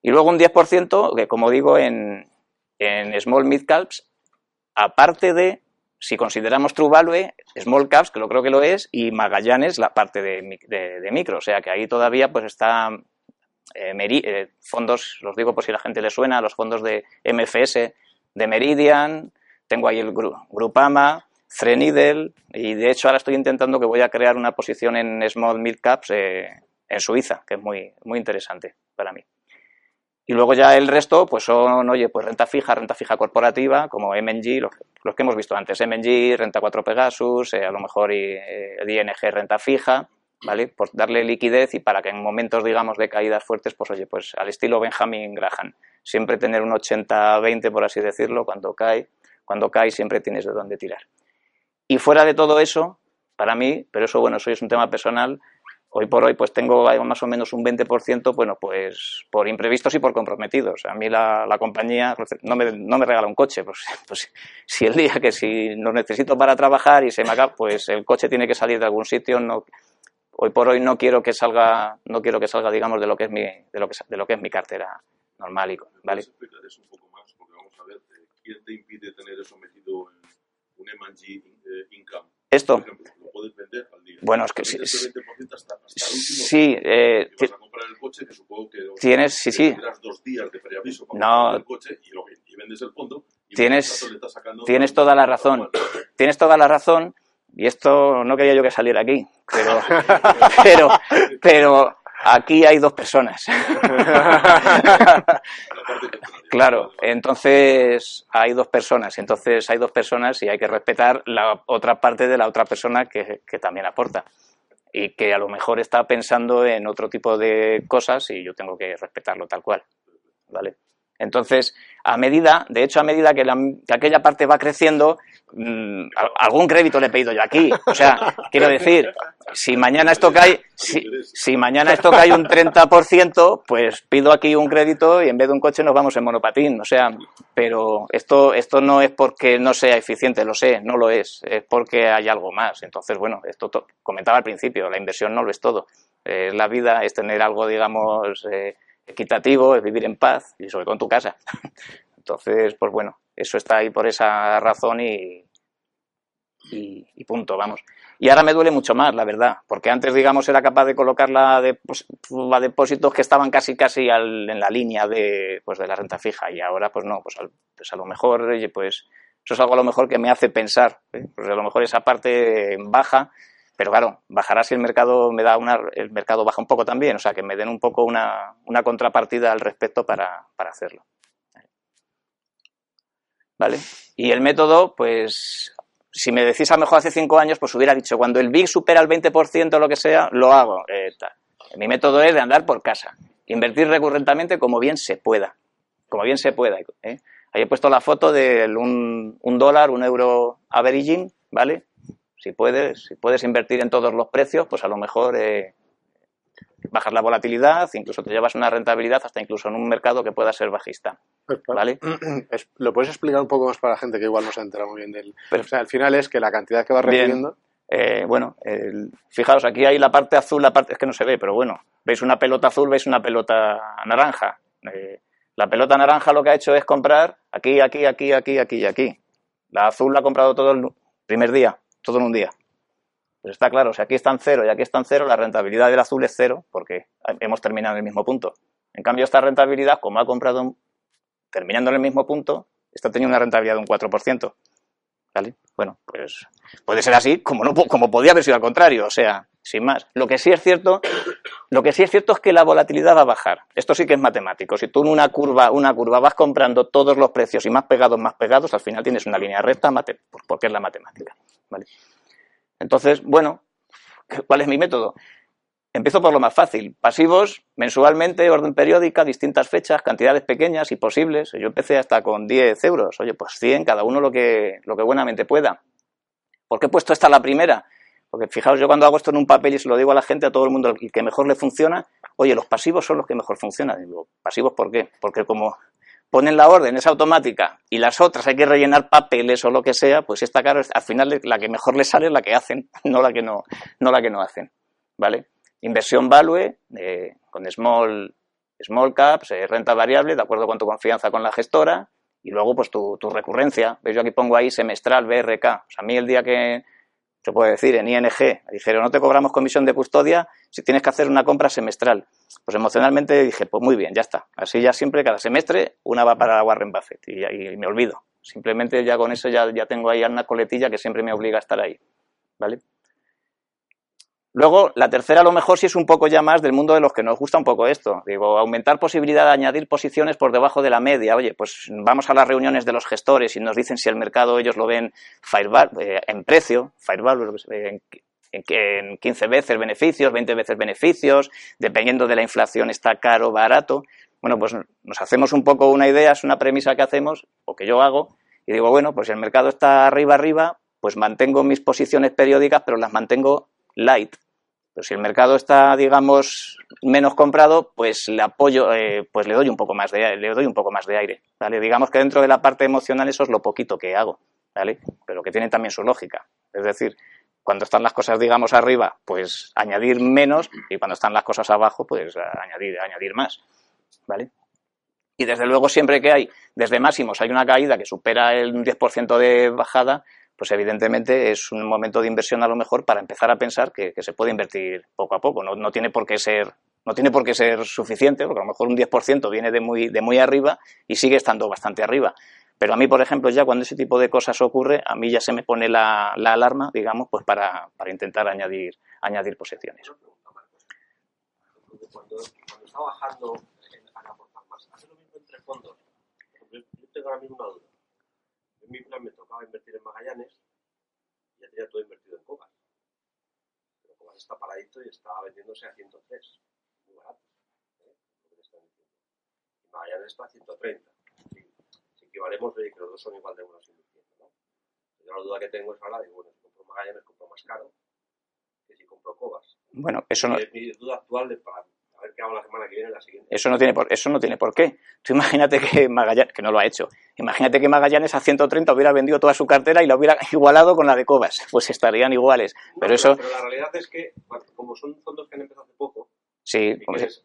Y luego un 10%, que como digo, en, Small Mid Caps, aparte de, si consideramos True Value, Small Caps, que lo creo que lo es, y Magallanes, la parte de, de micro. O sea, que ahí todavía pues está eh, eh, fondos, los digo por si la gente le suena, los fondos de MFS, de Meridian, tengo ahí el Grupama, Threnidel, y de hecho ahora estoy intentando que voy a crear una posición en Small Mid Caps eh, en Suiza, que es muy, muy interesante para mí. Y luego ya el resto, pues son, oye, pues renta fija, renta fija corporativa, como MNG, los, que hemos visto antes, MNG, renta 4 Pegasus, a lo mejor y, ING renta fija, ¿vale? Por darle liquidez y para que en momentos, digamos, de caídas fuertes, pues oye, pues al estilo Benjamin Graham, siempre tener un 80-20, por así decirlo, cuando cae, cuando cae siempre tienes de dónde tirar. Y fuera de todo eso, para mí, pero eso, bueno, eso es un tema personal, hoy por hoy pues tengo más o menos un 20%, bueno, pues por imprevistos y por comprometidos. A mí la, la compañía no me, no me, regala un coche, pues, [laughs] pues, si el día que si lo necesito para trabajar y se me acaba, pues el coche tiene que salir de algún sitio, no, hoy por hoy no quiero que salga, no quiero que salga, digamos, de lo que es mi, de lo que, de lo que es mi cartera normal y ¿vale? explicar eso un poco más? Porque vamos a ver, eh, ¿quién te impide tener eso metido en un M&G eh, Income? Esto. Por ejemplo, lo puedes vender al día. Bueno, es que sí. Sí, hasta, hasta el último sí eh, vas a comprar el coche, que supongo que tienes, sí, sí. tendrás dos días de preaviso para no, comprar el coche y, lo, y vendes el fondo. Y tienes, tienes toda la razón. Tienes toda la razón y esto no quería yo que saliera aquí, pero, [laughs] pero, pero aquí hay dos personas. [laughs] claro, entonces hay dos personas, entonces hay dos personas y hay que respetar la otra parte de la otra persona que, que también aporta y que a lo mejor está pensando en otro tipo de cosas y yo tengo que respetarlo tal cual, ¿vale? Entonces, a medida, de hecho, a medida que, que aquella parte va creciendo, Mm, algún crédito le he pedido yo aquí. O sea, [laughs] quiero decir, si mañana esto cae, si, mañana esto cae un 30%, pues pido aquí un crédito y en vez de un coche nos vamos en monopatín. O sea, pero esto, esto no es porque no sea eficiente, lo sé, no lo es, es porque hay algo más. Entonces, bueno, esto comentaba al principio, la inversión no lo es todo. la vida es tener algo, digamos, eh, equitativo, es vivir en paz y sobre todo en tu casa. [laughs] Entonces, pues bueno, eso está ahí por esa razón y, y, punto, vamos. Y ahora me duele mucho más, la verdad, porque antes, digamos, era capaz de colocarla de, pues, a depósitos que estaban casi, casi en la línea de, pues, de la renta fija y ahora, pues no, pues, pues a lo mejor, pues eso es algo a lo mejor que me hace pensar, ¿eh? pues a lo mejor esa parte baja, pero claro, bajará si el mercado me da una, el mercado baja un poco también, o sea, que me den un poco una, una contrapartida al respecto para, para hacerlo. ¿vale? Y el método, pues, si me decís a lo mejor hace cinco años, pues hubiera dicho, cuando el BIG supera el 20% o lo que sea, lo hago. Eh, Mi método es de andar por casa, invertir recurrentemente como bien se pueda, como bien se pueda. ¿eh? Ahí he puesto la foto de un, dólar, un euro averaging, ¿vale? Si puedes, si puedes invertir en todos los precios, pues a lo mejor eh, bajas la volatilidad, incluso te llevas una rentabilidad hasta incluso en un mercado que pueda ser bajista. Pues, ¿Vale? [clears throat] ¿Lo puedes explicar un poco más para la gente que igual no se ha enterado muy bien del... o sea, al final es que la cantidad que vas recibiendo... Eh, bueno, fijaos, aquí hay la parte azul, la parte es que no se ve, pero bueno, veis una pelota azul, veis una pelota naranja. Eh, la pelota naranja lo que ha hecho es comprar aquí, aquí, aquí, aquí, aquí y aquí. La azul la ha comprado todo el primer día, todo en un día. Pues está claro, si aquí están cero y aquí están cero, la rentabilidad del azul es cero porque hemos terminado en el mismo punto. En cambio, esta rentabilidad, como ha comprado terminando en el mismo punto, está teniendo una rentabilidad de un 4%. ¿Vale? Bueno, pues puede ser así, como, no, como podía haber sido al contrario, o sea, sin más. Lo que sí es cierto, [coughs] lo que sí es cierto es que la volatilidad va a bajar. Esto sí que es matemático. Si tú en una curva, una curva vas comprando todos los precios y más pegados, más pegados, al final tienes una línea recta, porque es la matemática. ¿vale? Entonces, bueno, ¿cuál es mi método? Empiezo por lo más fácil. Pasivos, mensualmente, orden periódica, distintas fechas, cantidades pequeñas y posibles. Yo empecé hasta con 10 euros. Oye, pues 100, cada uno lo que, lo que buenamente pueda. ¿Por qué he puesto esta la primera? Porque fijaos, yo cuando hago esto en un papel y se lo digo a la gente, a todo el mundo, el que mejor le funciona, oye, los pasivos son los que mejor funcionan. Digo, ¿pasivos por qué? Porque como ponen la orden, es automática, y las otras hay que rellenar papeles o lo que sea, pues esta cara al final la que mejor les sale es la que hacen, [laughs] no la que no, no la que no hacen. ¿Vale? Inversión value, eh, con small, small caps, eh, renta variable, de acuerdo con tu confianza con la gestora, y luego pues tu, tu recurrencia. ¿Veis? Yo aquí pongo ahí semestral, BRK. O sea, a mí el día que, se puede decir, en ING, dijeron, no te cobramos comisión de custodia si tienes que hacer una compra semestral. Pues emocionalmente dije, pues muy bien, ya está. Así ya siempre, cada semestre, una va para Warren Buffett y, y me olvido. Simplemente ya con eso ya, ya tengo ahí una coletilla que siempre me obliga a estar ahí. ¿Vale? Luego, la tercera a lo mejor sí es un poco ya más del mundo de los que nos gusta un poco esto. Digo, aumentar posibilidad de añadir posiciones por debajo de la media. Oye, pues vamos a las reuniones de los gestores y nos dicen si el mercado ellos lo ven eh, en precio, Fireball, en, en 15 veces beneficios, 20 veces beneficios, dependiendo de la inflación está caro o barato. Bueno, pues nos hacemos un poco una idea, es una premisa que hacemos o que yo hago y digo, bueno, pues si el mercado está arriba arriba, pues mantengo mis posiciones periódicas, pero las mantengo light, pero si el mercado está, digamos, menos comprado, pues le apoyo, eh, pues le doy un poco más de, le doy un poco más de aire, ¿vale? Digamos que dentro de la parte emocional eso es lo poquito que hago, ¿vale? Pero que tiene también su lógica. Es decir, cuando están las cosas, digamos, arriba, pues añadir menos y cuando están las cosas abajo, pues añadir, añadir más, ¿vale? Y desde luego siempre que hay, desde máximos, hay una caída que supera el 10% de bajada, pues evidentemente es un momento de inversión a lo mejor para empezar a pensar que, se puede invertir poco a poco. No, tiene por qué ser no tiene por qué ser suficiente, porque a lo mejor un 10% viene de muy, de muy arriba y sigue estando bastante arriba. Pero a mí, por ejemplo, ya cuando ese tipo de cosas ocurre, a mí ya se me pone la, alarma, digamos, pues para, intentar añadir, añadir posiciones. Cuando, está bajando ¿hace lo mismo entre fondos? Yo tengo ahora mismo duda en mi plan me tocaba invertir en Magallanes y ya tenía todo invertido en Cobas. Pero Cobas está paradito y estaba vendiéndose a 103, muy barato. ¿eh? Magallanes está a 130. Si, si equivalemos de que los dos son igual de buenos invirtiendo, ¿no? Yo la duda que tengo es ahora de, bueno, si compro Magallanes, compro más caro que si compro Cobas. Bueno, eso no, Y es mi duda actual de para a ver qué hago la semana que viene, la siguiente. eso no tiene por, eso no tiene por qué. Tú imagínate que Magallanes, que no lo ha hecho, imagínate que Magallanes a 130 hubiera vendido toda su cartera y la hubiera igualado con la de Cobas, pues estarían iguales. Pero eso, Pero la realidad es que, como son fondos que han empezado hace poco, sí,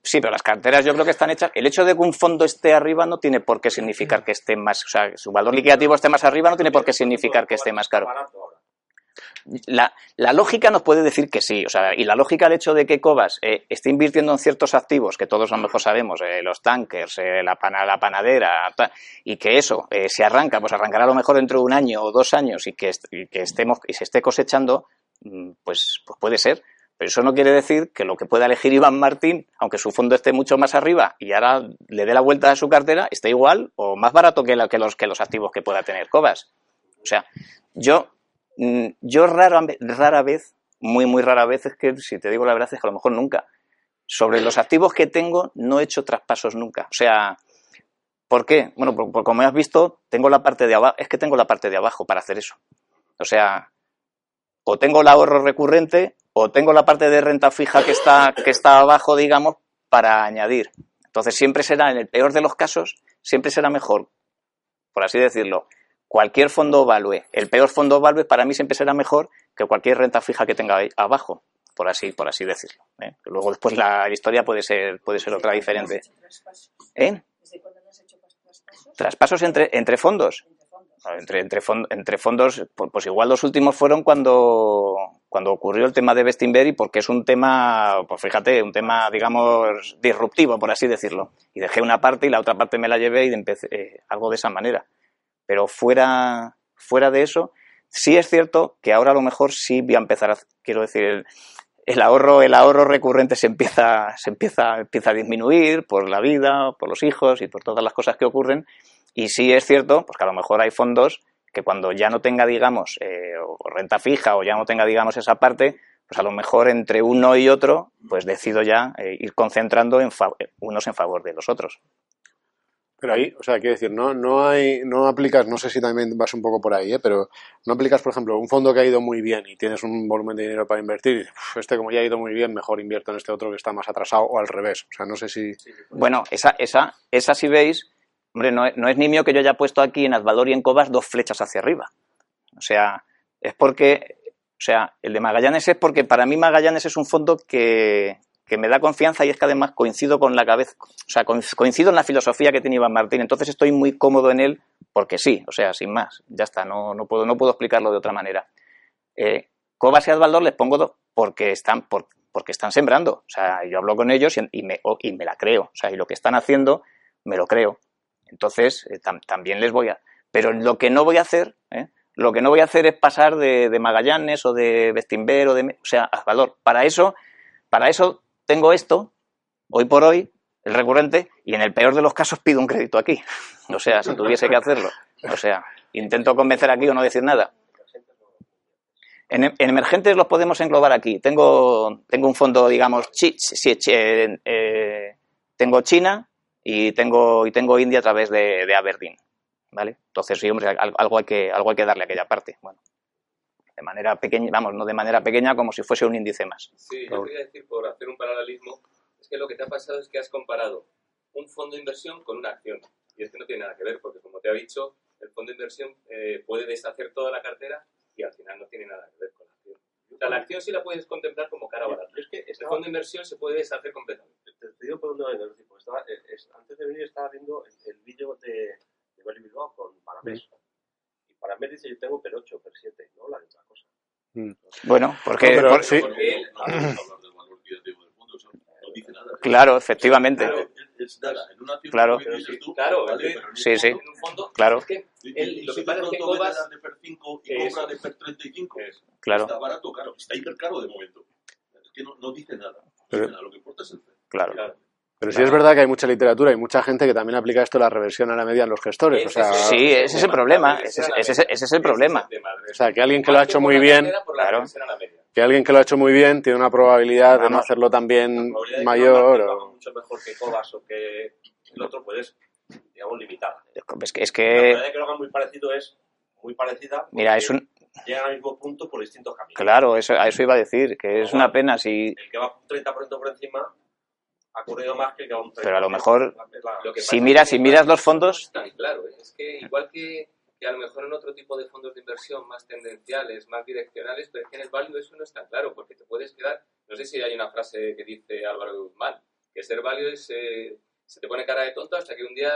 sí, pero las carteras yo creo que están hechas. El hecho de que un fondo esté arriba no tiene por qué significar que esté más, o sea, su valor liquidativo esté más arriba no tiene por qué significar que esté más caro. La, la lógica nos puede decir que sí, o sea, y la lógica del hecho de que Cobas eh, esté invirtiendo en ciertos activos que todos a lo mejor sabemos, eh, los tankers, eh, la, pana- la panadera, y que eso eh, se arranca, pues arrancará a lo mejor dentro de un año o dos años y que, estemos y se esté cosechando, mm, pues, pues puede ser. Pero eso no quiere decir que lo que pueda elegir Iván Martín, aunque su fondo esté mucho más arriba y ahora le dé la vuelta a su cartera, esté igual o más barato que, que los, que los activos que pueda tener Cobas. O sea, yo, yo rara, rara vez, muy, muy rara vez, es que si te digo la verdad es que a lo mejor nunca. Sobre los activos que tengo, no he hecho traspasos nunca. O sea, ¿por qué? Bueno, por, por como has visto, tengo la parte de abajo, es que tengo la parte de abajo para hacer eso. O sea, o tengo el ahorro recurrente o tengo la parte de renta fija que está, que está abajo, digamos, para añadir. Entonces siempre será, en el peor de los casos, siempre será mejor, por así decirlo, cualquier fondo value. El peor fondo value para mí siempre será mejor que cualquier renta fija que tenga ahí abajo, por así, por así decirlo. ¿eh? Luego después la historia puede ser, puede ser otra diferente. ¿Eh? ¿Desde cuándo no has hecho traspasos? Entre, entre fondos. Entre Entre, entre, fon- entre fondos, pu- pues igual los últimos fueron cuando, cuando ocurrió el tema de Bestinberry, porque es un tema, pues fíjate, un tema, digamos, disruptivo, por así decirlo. Y dejé una parte y la otra parte me la llevé y empecé eh, algo de esa manera. Pero fuera, fuera de eso, sí es cierto que ahora a lo mejor sí voy a empezar a, quiero decir, el, ahorro, el ahorro recurrente se empieza, se empieza, empieza a disminuir por la vida, por los hijos y por todas las cosas que ocurren. Y sí es cierto, pues que a lo mejor hay fondos que cuando ya no tenga, digamos, eh, renta fija o ya no tenga, digamos, esa parte, pues a lo mejor entre uno y otro, pues decido ya eh, ir concentrando en unos en favor de los otros. Pero ahí, o sea, quiero decir, no, no hay, no aplicas, no sé si también vas un poco por ahí, ¿eh? pero no aplicas, por ejemplo, un fondo que ha ido muy bien y tienes un volumen de dinero para invertir y dices, "Uf, este como ya ha ido muy bien, mejor invierto en este otro que está más atrasado o al revés. O sea, no sé si... Bueno, esa, esa, esa si veis, hombre, no, es- no es ni mío que yo haya puesto aquí en Advalor y en Cobas dos flechas hacia arriba. O sea, es porque, o sea, el de Magallanes es porque para mí Magallanes es un fondo que, que me da confianza y es que además coincido con la cabeza, o sea, coinc- coincido en la filosofía que tiene Iván Martín. Entonces estoy muy cómodo en él porque sí, o sea, sin más, ya está, no, no, puedo, no puedo explicarlo de otra manera. Eh, Cobas y Advalor les pongo dos porque están, por- porque están sembrando. O sea, yo hablo con ellos y, y me, y me la creo. O sea, y lo que están haciendo, me lo creo. Entonces, eh, tam- también les voy a... Pero lo que no voy a hacer, ¿eh? lo que no voy a hacer es pasar de, Magallanes o de Bestinver o de... O sea, a valor. Para eso, para eso tengo esto, hoy por hoy, el recurrente, y en el peor de los casos pido un crédito aquí. [laughs] O sea, si tuviese que hacerlo. O sea, intento convencer aquí o no decir nada. En, en emergentes los podemos englobar aquí. Tengo, tengo un fondo, digamos, chi- chi- eh, eh, tengo China y tengo, y tengo India a través de, de Aberdeen. ¿Vale? Entonces, sí, hombre, al- algo hay, que, algo hay que darle a aquella parte. Bueno, de manera pequeña, vamos, no de manera pequeña como si fuese un índice más. Sí, yo quería decir, por hacer un paralelismo, es que lo que te ha pasado es que has comparado un fondo de inversión con una acción. Y es que no tiene nada que ver, porque como te ha dicho, el fondo de inversión eh, puede deshacer toda la cartera y al final no tiene nada que ver con la acción. O sea, la acción sí la puedes contemplar como cara barata. Es que El fondo de inversión se puede deshacer completamente. te, te digo por dónde va estaba, eh, es- antes de venir estaba viendo el, el vídeo de, de Bilbao con Paramés. Y Paramés dice, yo tengo per 8, per 7, no de otra cosa. Bueno, porque... No, pero por- sí. Porque él- No podemos hablar del valor liquidativo del fondo, eso no dice nada. Claro, efectivamente. Claro. Es nada, en una acción Claro. como dices tú, Claro, vale, es que- pero en Sí, un sí. fondo, en un fondo, Claro. es que y lo que pasa de es que Cobas- de PER 5 y compra de PER 35, Eso. Claro, está barato, claro, está hiper caro de momento. Es que no, no dice nada. No Pero- dice nada, lo que importa es el precio. claro. Claro. Pero sí es verdad que hay mucha literatura y mucha gente que también aplica esto la reversión a la media en los gestores. O sea, Sí, ese es el problema. Ese, es- ese es- ese es el problema. O sea, que alguien que lo ha hecho muy bien, la Claro. la que alguien que lo ha hecho muy bien tiene una probabilidad de no Vamos. hacerlo también La mayor o... mucho mejor que Cobas o que el otro, pues es, digamos, limitada. Es que, es La que probabilidad de que lo hagan muy parecido es muy parecida. mira, es un... Llegan al mismo punto por distintos caminos. Claro, eso, a eso iba a decir, que es una pena si... El que va un 30% por encima ha corrido más que el que va un 30%. Pero a lo mejor- Lo Si miras- si miras los fondos- tan claro, ¿eh? es que igual que, que a lo mejor en otro tipo de fondos de inversión más tendenciales, más direccionales, pero es que en el value eso no es tan claro, porque te puedes quedar, no sé si hay una frase que dice Álvaro Guzmán, que ser value es, eh, se te pone cara de tonto hasta que un día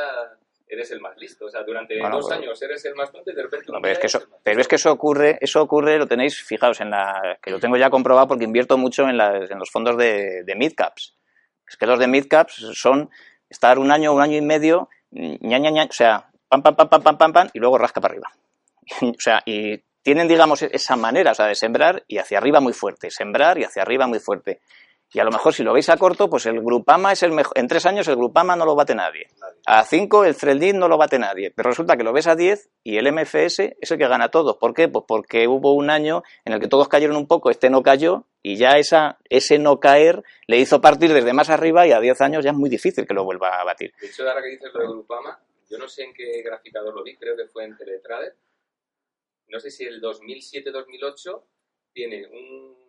eres el más listo, o sea, durante Bueno, dos pues- años eres el más tonto y de repente No, pero es que eso, pero es que eso ocurre, eso ocurre, lo tenéis, fijaos, en la, que lo tengo ya comprobado porque invierto mucho en, las- en los fondos de, de midcaps. Es que los de midcaps son estar un año, un año y medio, ña, ña, ña, o sea, pam, pam, pam, pam, pam, pam, pam, y luego rasca para arriba. [laughs] o sea, y tienen, digamos, esa manera, o sea, de sembrar y hacia arriba muy fuerte, sembrar y hacia arriba muy fuerte. Y a lo mejor si lo veis a corto, pues el Grupama es el mejor. En tres años el Grupama no lo bate nadie. A 5 el Threldin no lo bate nadie. Pero resulta que lo ves a 10 y el MFS es el que gana todo. ¿Por qué? Pues porque hubo un año en el que todos cayeron un poco, este no cayó y ya esa, ese no caer le hizo partir desde más arriba y a 10 años ya es muy difícil que lo vuelva a batir. De hecho, ahora que dices lo de Grupama, yo no sé en qué graficador lo vi, creo que fue en Teletrader. No sé si el 2007-2008 tiene un,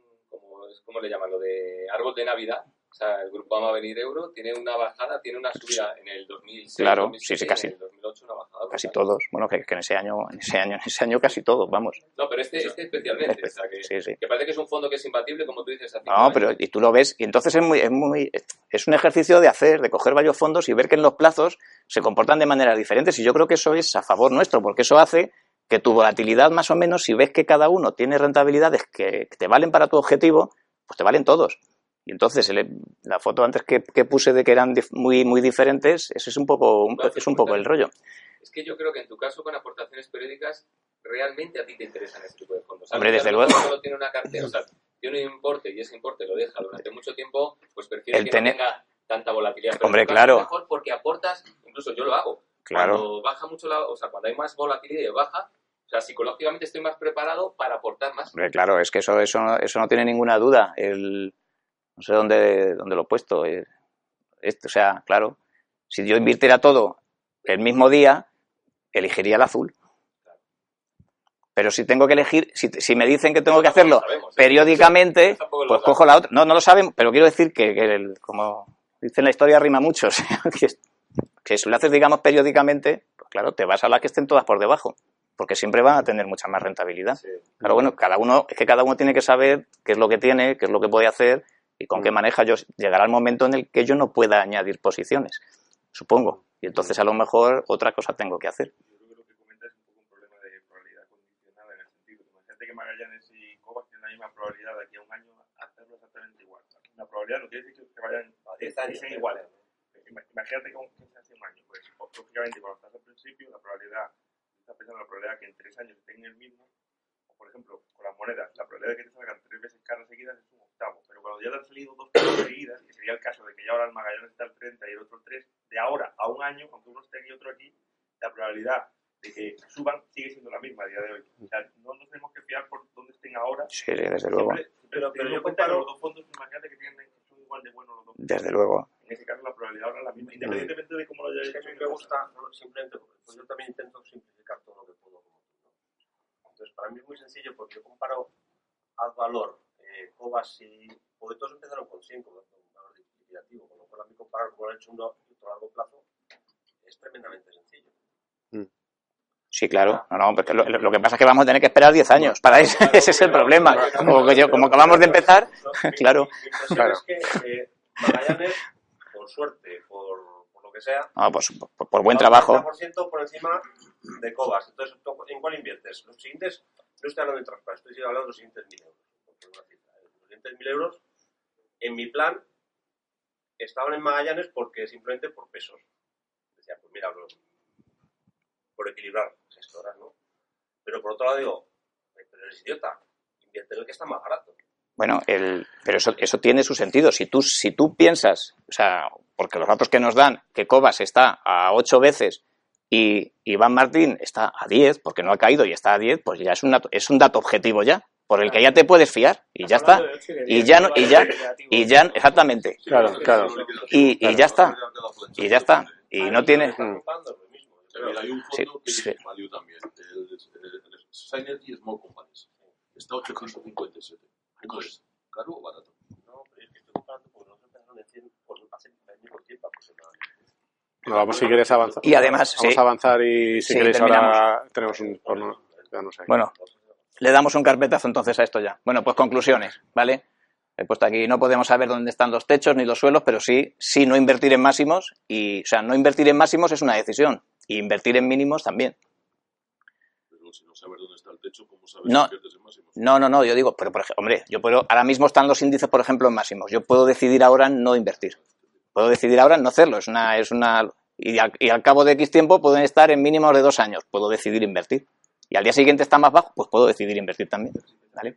como, ¿cómo le llaman? Lo de árbol de Navidad. O sea, el Grupama Venir Euro tiene una bajada, tiene una subida en el 2006, Claro, 2007, sí, sí, casi. en el 2008 una bajada. Casi brutal. todos. Bueno, que, que en ese año, en ese año, en ese año casi todos, vamos. No, pero este, este especialmente. O sea, que, Sí, sí. que parece que es un fondo que es imbatible, como tú dices. No, años. pero y tú lo ves, y entonces es muy, es muy, es un ejercicio de hacer, de coger varios fondos y ver que en los plazos se comportan de maneras diferentes. Y yo creo que eso es a favor nuestro, porque eso hace que tu volatilidad, más o menos, si ves que cada uno tiene rentabilidades que te valen para tu objetivo, pues te valen todos. Y entonces el- la foto antes que, que puse de que eran dif- muy, muy diferentes, eso es un poco, un- es un poco el rollo. Es que yo creo que en tu caso, con aportaciones periódicas, realmente a ti te interesan ese tipo de fondos. Hombre, desde luego. Solo tiene una cartera, o sea, tiene un importe y ese importe lo deja durante mucho tiempo, pues prefiere El que tener- no tenga tanta volatilidad. Pero Hombre, claro. es mejor porque aportas, incluso yo lo hago. Claro. Cuando baja mucho la, o sea, cuando hay más volatilidad y baja, o sea, psicológicamente estoy más preparado para aportar más. Hombre, claro, es que eso, eso, no- eso no tiene ninguna duda. El, no sé dónde, dónde lo he puesto. eh, esto, o sea, claro, si yo invirtiera todo el mismo día, elegiría el azul. Pero si tengo que elegir, si, si me dicen que tengo que hacerlo sabemos, ¿eh? periódicamente, pues cojo la otra. No, no lo saben, pero quiero decir que, que el- como dicen la historia rima mucho, [laughs] o sea, que, que si lo haces, digamos, periódicamente, pues claro, te vas a las que estén todas por debajo, porque siempre van a tener mucha más rentabilidad. Sí. Claro, bueno, cada uno, es que cada uno tiene que saber qué es lo que tiene, qué es lo que puede hacer y con qué maneja. Yo, llegará el momento en el que yo no pueda añadir posiciones, supongo. Y entonces a lo mejor otra cosa tengo que hacer. Yo creo que lo que comenta es un poco un problema de probabilidad condicionada en el sentido imagínate que Magallanes y Cobas tienen la misma probabilidad de aquí a un año hacerlo exactamente igual. La probabilidad no quiere decir que vayan a 10 años sean iguales. Ima- Imagínate que hace un año, pues lógicamente cuando estás al principio la probabilidad, estás pensando en la probabilidad que en 3 años estén el mismo, o por ejemplo con las monedas, la probabilidad de que te salgan 3 veces caras seguidas es un octavo, pero cuando ya te han salido dos caras seguidas, que sería el caso de que ya ahora el Magallanes está al 30 y el otro al 3, de ahora a un año, aunque uno esté aquí y otro aquí, la probabilidad de que suban sigue siendo la misma a día de hoy. O sea, no nos tenemos que fiar por dónde estén ahora. Sí, desde luego. Siempre- Pero- pero teniendo yo en comparo- los dos fondos, imagínate que tienen igual de buenos los dos. Desde luego. En ese caso la probabilidad ahora es la misma, independientemente de cómo lo Es que a hecho. mí me gusta, no, simplemente, pues yo también intento simplificar todo lo que puedo. Entonces, para mí es muy sencillo porque yo comparo al valor, eh, Cobas y. Porque todos empezaron con 100 como un valor liquidativo, con lo cual a mí comparar como lo han hecho uno y otro a largo plazo es tremendamente sencillo. Sí, claro. No, no, porque lo, lo que pasa es que vamos a tener que esperar 10 años para eso. Ese es el problema. Como, que yo, como acabamos de empezar, [laughs] claro. Mi, mi impresión Claro. es que eh, Magallanes, por suerte, por, por lo que sea, no, pues, por, por buen trabajo. 30% por encima de Cobas. Entonces, ¿tú ¿en cuál inviertes? Los siguientes, no estoy hablando de traspaso, estoy hablando de los siguientes 1.000 euros. ¿eh? Los siguientes 1.000 euros, en mi plan, estaban en Magallanes porque simplemente por pesos. Decía, pues mira, lo- por equilibrar las horas, ¿no? Pero por otro lado digo, pero eres idiota, invierte en el que está más barato. Bueno, el, pero eso, eso tiene su sentido. Si tú, si tú piensas, o sea, porque los datos que nos dan, que Cobas está a 8 veces y Iván Martín está a 10, porque no ha caído y está a 10, pues ya es un dato, es un dato objetivo ya. por el que ya te puedes fiar y ya está. Y ya no, y ya, y ya, exactamente. Claro, claro. Y, y ya está. Y ya está. Y no tiene. Mira, hay un Sí, fondo que sí. value también, el, el, el Synergy Small Companies. Está a 857. ¿Cómo es? ¿Caro o barato? No, pero es que estoy buscando porque nosotros empezaron en 100 por hace año por tiempo aproximadamente. Bueno, vamos si quieres avanzar. Y además, vamos sí. a avanzar y si Sí, queréis terminamos. ahora tenemos un porno. Ya no sé. Bueno, le damos un carpetazo entonces a esto ya. Bueno, pues conclusiones, ¿vale? He puesto aquí, no podemos saber dónde están los techos ni los suelos, pero sí, sí no invertir en máximos y, o sea, no invertir en máximos es una decisión y invertir en mínimos también. Pero si no sabes dónde está el techo, ¿cómo sabes No. en máximos? No, no, no, yo digo, pero por ejemplo, hombre, yo puedo, ahora mismo están los índices, por ejemplo, en máximos. Yo puedo decidir ahora no invertir. Puedo decidir ahora no hacerlo. Es una, es una, y al, y al cabo de X tiempo pueden estar en mínimos de dos años. Puedo decidir invertir. Y al día siguiente está más bajo, pues puedo decidir invertir también. ¿Vale?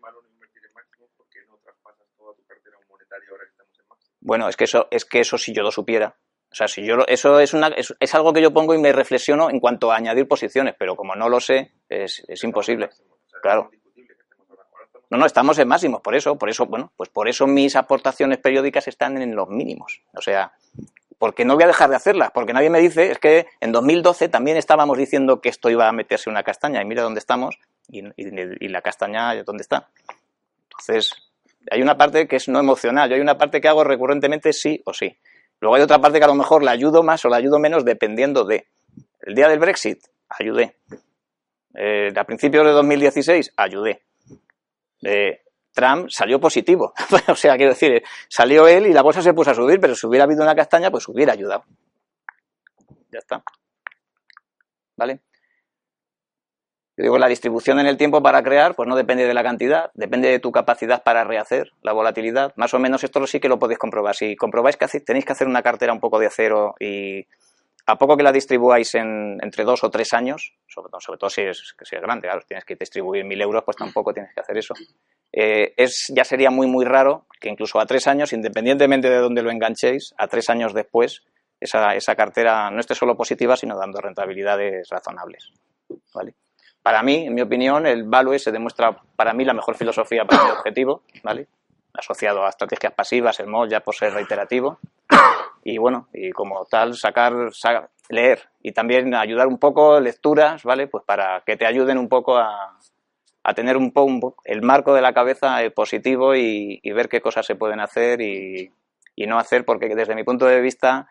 Bueno, es que eso, es que eso si yo lo supiera. O sea, si yo lo- eso es, una, es, es algo que yo pongo y me reflexiono en cuanto a añadir posiciones, pero como no lo sé, es, es imposible. Claro. No, no, estamos en máximos, por eso, por eso, bueno, pues por eso mis aportaciones periódicas están en los mínimos. O sea, porque no voy a dejar de hacerlas, porque nadie me dice, es que en 2012 también estábamos diciendo que esto iba a meterse una castaña, y mira dónde estamos, y, y- y la castaña, ¿dónde está? Entonces, hay una parte que es no emocional, yo hay una parte que hago recurrentemente sí o sí. Luego hay otra parte que a lo mejor la ayudo más o la ayudo menos dependiendo de. El día del Brexit, ayudé. Eh, a principios de 2016, ayudé. Eh, Trump salió positivo. [laughs] o sea, quiero decir, salió él y la bolsa se puso a subir, pero si hubiera habido una castaña, pues hubiera ayudado. Ya está. ¿Vale? Digo, la distribución en el tiempo para crear, pues no depende de la cantidad, depende de tu capacidad para rehacer la volatilidad. Más o menos esto sí que lo podéis comprobar. Si comprobáis que tenéis que hacer una cartera un poco de acero y a poco que la distribuáis en, entre dos o tres años, sobre sobre todo si, es, si es grande, claro, tienes que distribuir mil euros, pues tampoco tienes que hacer eso. Eh, es, ya sería muy, muy raro que incluso a tres años, independientemente de dónde lo enganchéis, a tres años después, esa, esa cartera no esté solo positiva, sino dando rentabilidades razonables. ¿vale? Para mí, en mi opinión, el value se demuestra para mí la mejor filosofía para mi [coughs] objetivo, ¿vale? asociado a estrategias pasivas, el MOL ya por ser reiterativo. Y bueno, y como tal, sacar, sa- leer y también ayudar un poco lecturas, ¿vale? Pues para que te ayuden un poco a, a tener un poco el marco de la cabeza eh, positivo y, y ver qué cosas se pueden hacer y, y no hacer, porque desde mi punto de vista,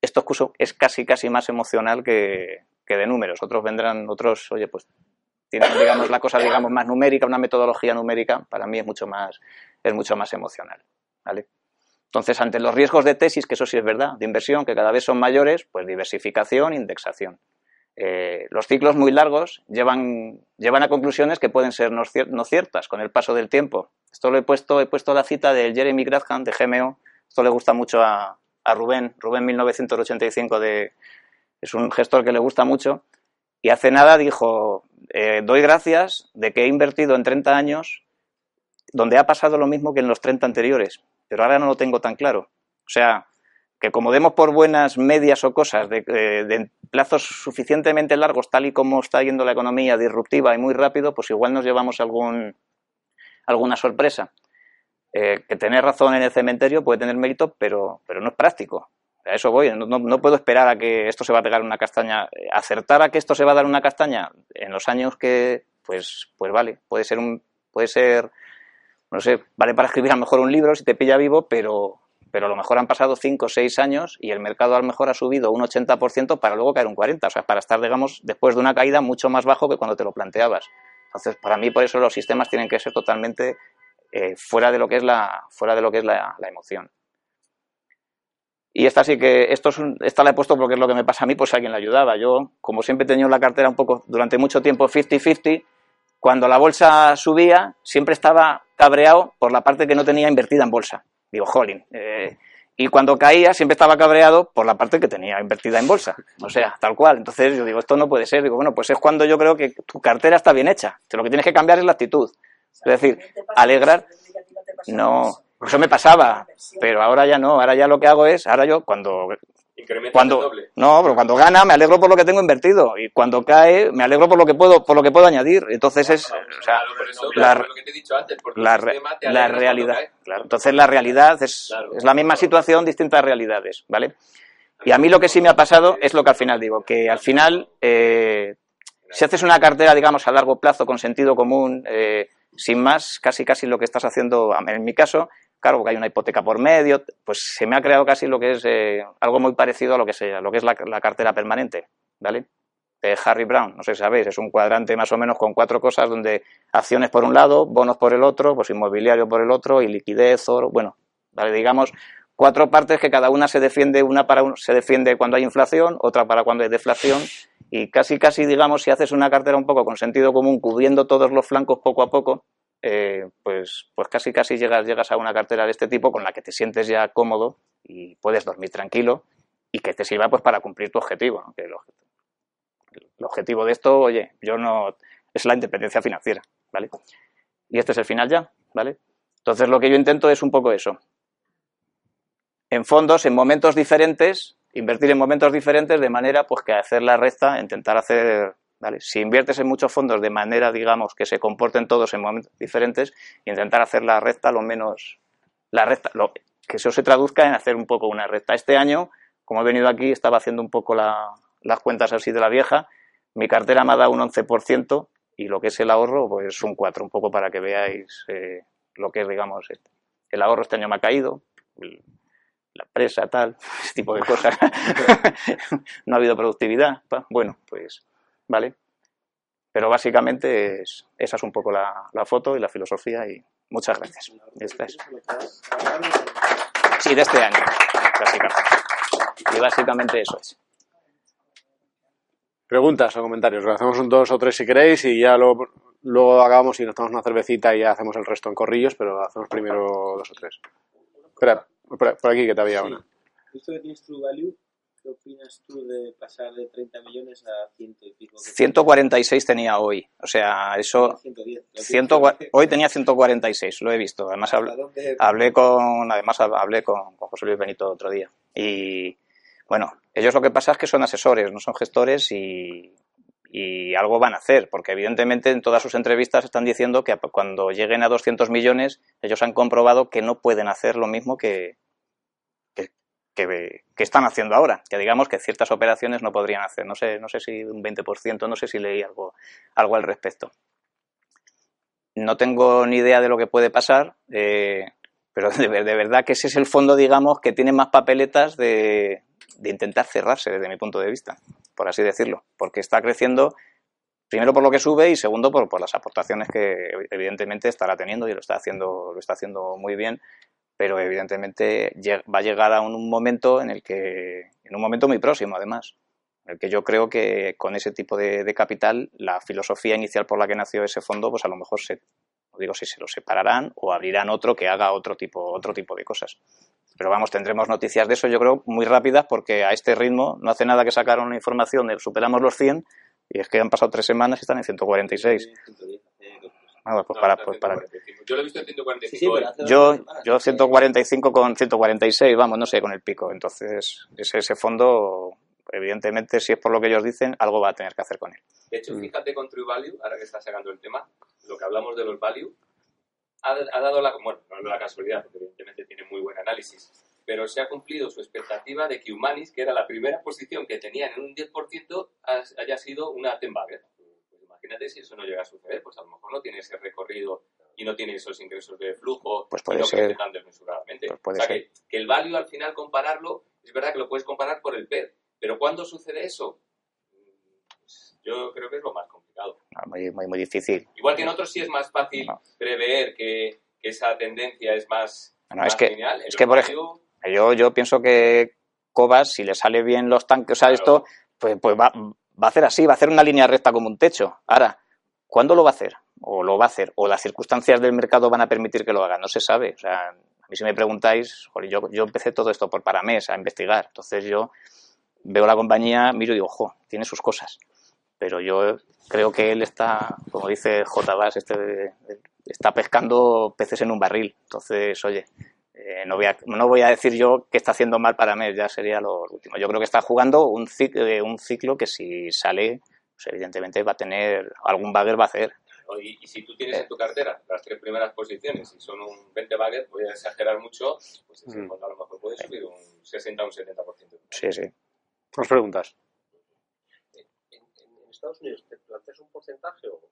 esto es casi, casi más emocional que, que de números. Otros vendrán, otros, oye, pues tienen, digamos, la cosa, digamos, más numérica, una metodología numérica, para mí es mucho más, es mucho más emocional, ¿vale? Entonces, ante los riesgos de tesis, que eso sí es verdad, de inversión, que cada vez son mayores, pues diversificación, indexación. Eh, los ciclos muy largos llevan, llevan a conclusiones que pueden ser no, cier- no ciertas con el paso del tiempo. Esto lo he puesto, he puesto la cita de Jeremy Grantham de GMO. Esto le gusta mucho a, a Rubén, Rubén 1985 de, es un gestor que le gusta mucho. Y hace nada dijo, eh, doy gracias de que he invertido en 30 años donde ha pasado lo mismo que en los 30 anteriores, pero ahora no lo tengo tan claro. O sea, que como demos por buenas medias o cosas de, eh, de plazos suficientemente largos, tal y como está yendo la economía disruptiva y muy rápido, pues igual nos llevamos algún, alguna sorpresa. Eh, que tener razón en el cementerio puede tener mérito, pero, pero no es práctico. A eso voy, no, puedo esperar a que esto se va a pegar una castaña. Acertar a que esto se va a dar una castaña en los años que, pues, pues vale, puede ser un, puede ser, no sé, vale para escribir a lo mejor un libro si te pilla vivo, pero, pero a lo mejor han pasado 5 o 6 años y el mercado a lo mejor ha subido un 80% para luego caer un 40%, o sea, para estar, digamos, después de una caída mucho más bajo que cuando te lo planteabas. Entonces, para mí, por eso los sistemas tienen que ser totalmente eh, fuera de lo que es la, fuera de lo que es la emoción. Y esta sí que, esto es un- esta la he puesto porque es lo que me pasa a mí, pues a quien la ayudaba. Yo, como siempre he tenido la cartera un poco, durante mucho tiempo 50-50, cuando la bolsa subía, siempre estaba cabreado por la parte que no tenía invertida en bolsa. Digo, jolín. eh, y cuando caía, siempre estaba cabreado por la parte que tenía invertida en bolsa. O sea, tal cual. Entonces yo digo, esto no puede ser. Digo, bueno, pues es cuando yo creo que tu cartera está bien hecha. Lo que tienes que cambiar es la actitud. Es decir, alegrar. No, eso me pasaba, pero ahora ya no. Ahora ya lo que hago es, ahora yo cuando cuando doble. no, pero cuando gana me alegro por lo que tengo invertido y cuando cae me alegro por lo que puedo por lo que puedo añadir. Entonces es, la- claro, lo que te he dicho antes, porque la, realidad, claro. Entonces la realidad es, Claro. es la misma situación, distintas realidades, ¿vale? Y a mí lo que sí me ha pasado es lo que al final digo, que al final, eh, si haces una cartera, digamos, a largo plazo, con sentido común, eh, sin más, casi casi lo que estás haciendo, en mi caso, claro, porque hay una hipoteca por medio, pues se me ha creado casi lo que es eh, algo muy parecido a lo que, sea, lo que es la, cartera permanente, ¿vale? De Harry Brown, no sé si sabéis, es un cuadrante más o menos con cuatro cosas donde acciones por un lado, bonos por el otro, pues inmobiliario por el otro y liquidez, oro, bueno, ¿vale? digamos cuatro partes que cada una se defiende, una para se defiende cuando hay inflación, otra para cuando hay deflación y casi casi digamos si haces una cartera un poco con sentido común cubriendo todos los flancos poco a poco, eh, pues pues casi casi llegas llegas a una cartera de este tipo con la que te sientes ya cómodo y puedes dormir tranquilo y que te sirva pues para cumplir tu objetivo, ¿no? el objetivo de esto, oye, yo no es la independencia financiera, ¿vale? Y este es el final ya, ¿vale? Entonces lo que yo intento es un poco eso, en fondos en momentos diferentes, invertir en momentos diferentes de manera pues que hacer la recta, intentar hacer, ¿vale? Si inviertes en muchos fondos de manera, digamos, que se comporten todos en momentos diferentes, intentar hacer la recta lo menos, la recta, lo, que eso se traduzca en hacer un poco una recta. Este año, como he venido aquí, estaba haciendo un poco la- las cuentas así de la vieja, mi cartera me ha dado un 11% y lo que es el ahorro, pues un 4, un poco para que veáis eh, lo que es, digamos, este. el ahorro este año me ha caído, la empresa, tal, [laughs] ese tipo de cosas. [laughs] no ha habido productividad. Bueno, pues, vale. Pero básicamente es, esa es un poco la, la foto y la filosofía y muchas gracias. Es. Sí, de este año, básicamente. Y básicamente eso es. Preguntas o comentarios. Hacemos un dos o tres si queréis y ya lo, luego acabamos y nos tomamos una cervecita y ya hacemos el resto en corrillos, pero hacemos primero dos o tres. Espera, por, aquí que te había Sí. una. Tienes True Value, ¿qué opinas tú de pasar de 30 millones a ciento y pico? que 146 tenía hoy. O sea, eso... tenía 110. Lo 100 que- hoy tenía 146, lo he visto. Además, ¿Hasta habl- dónde- hablé con además hablé con, con José Luis Benito otro día y bueno ellos lo que pasa es que son asesores no son gestores y, y algo van a hacer porque evidentemente en todas sus entrevistas están diciendo que cuando lleguen a 200 millones ellos han comprobado que no pueden hacer lo mismo que que, que- están haciendo ahora que digamos que ciertas operaciones no podrían hacer. No sé no sé si un 20% no sé si leí algo algo al respecto. No tengo ni idea de lo que puede pasar, eh, pero de, de verdad que ese es el fondo, digamos, que tiene más papeletas de, de intentar cerrarse desde mi punto de vista, por así decirlo, porque está creciendo, primero por lo que sube y segundo por, por las aportaciones que evidentemente estará teniendo y lo está haciendo, lo está haciendo muy bien, pero evidentemente va a llegar a un, momento en el que, en un momento muy próximo además, en el que yo creo que con ese tipo de, capital, la filosofía inicial por la que nació ese fondo, pues a lo mejor se, digo si se lo separarán o abrirán otro que haga otro tipo, otro tipo de cosas. Pero vamos, tendremos noticias de eso, yo creo, muy rápidas, porque a este ritmo no hace nada que sacar una información de superamos los 100 y es que han pasado tres semanas y están en 146. 110, pues No, para, pues para. 145. Yo lo he visto en 145 Sí, sí, hoy. pero hace dos Yo, yo no sé. 145 con 146, vamos, no sé, con el pico. Entonces, ese, ese fondo, evidentemente, si es por lo que ellos dicen, algo va a tener que hacer con él. De hecho, fíjate con True Value, ahora que está sacando el tema, lo que hablamos de los value, ha, ha dado la, bueno, no la casualidad, porque evidentemente tiene muy buen análisis, pero se ha cumplido su expectativa de que Humanis, que era la primera posición que tenían en un 10%, has- haya sido una Tenbagger. Imagínate si eso no llega a suceder, pues a lo mejor no tiene ese recorrido y no tiene esos ingresos de flujo Pues y puede no ser. crece tan desmesuradamente. Pues puede o sea, ser. que, que el value al final compararlo, es verdad que lo puedes comparar por el PER, pero ¿cuándo sucede eso? Pues yo creo que es lo más complicado. No, Muy, muy, muy difícil. Igual que en otros sí es más fácil No. prever que, que esa tendencia es más, No, más es que- lineal. Es que, por value, Yo, yo pienso que Cobas, si le sale bien los tanques, o sea, Claro. esto, pues, pues va, va a hacer así, va a hacer una línea recta como un techo. Ahora, ¿cuándo lo va a hacer? O lo va a hacer, o las circunstancias del mercado van a permitir que lo haga, no se sabe. O sea, a mí si me preguntáis, yo, yo empecé todo esto por Paramés a investigar, entonces yo veo la compañía, miro y digo, ojo, tiene sus cosas. Pero yo creo que él está, como dice J. Bass, este, está pescando peces en un barril. Entonces, oye, eh, no, voy a, no voy a decir yo que está haciendo mal para mes, ya sería lo último. Yo creo que está jugando un ciclo, un ciclo que si sale, pues evidentemente va a tener, algún bagger va a hacer. Y, y si tú tienes en tu cartera las tres primeras posiciones y son un 20 baggers, voy a exagerar mucho, pues ese Mm. a lo mejor puede subir un 60 o un 70%. Sí, sí. Más preguntas. ¿En, en- en Estados Unidos te planteas un porcentaje o, o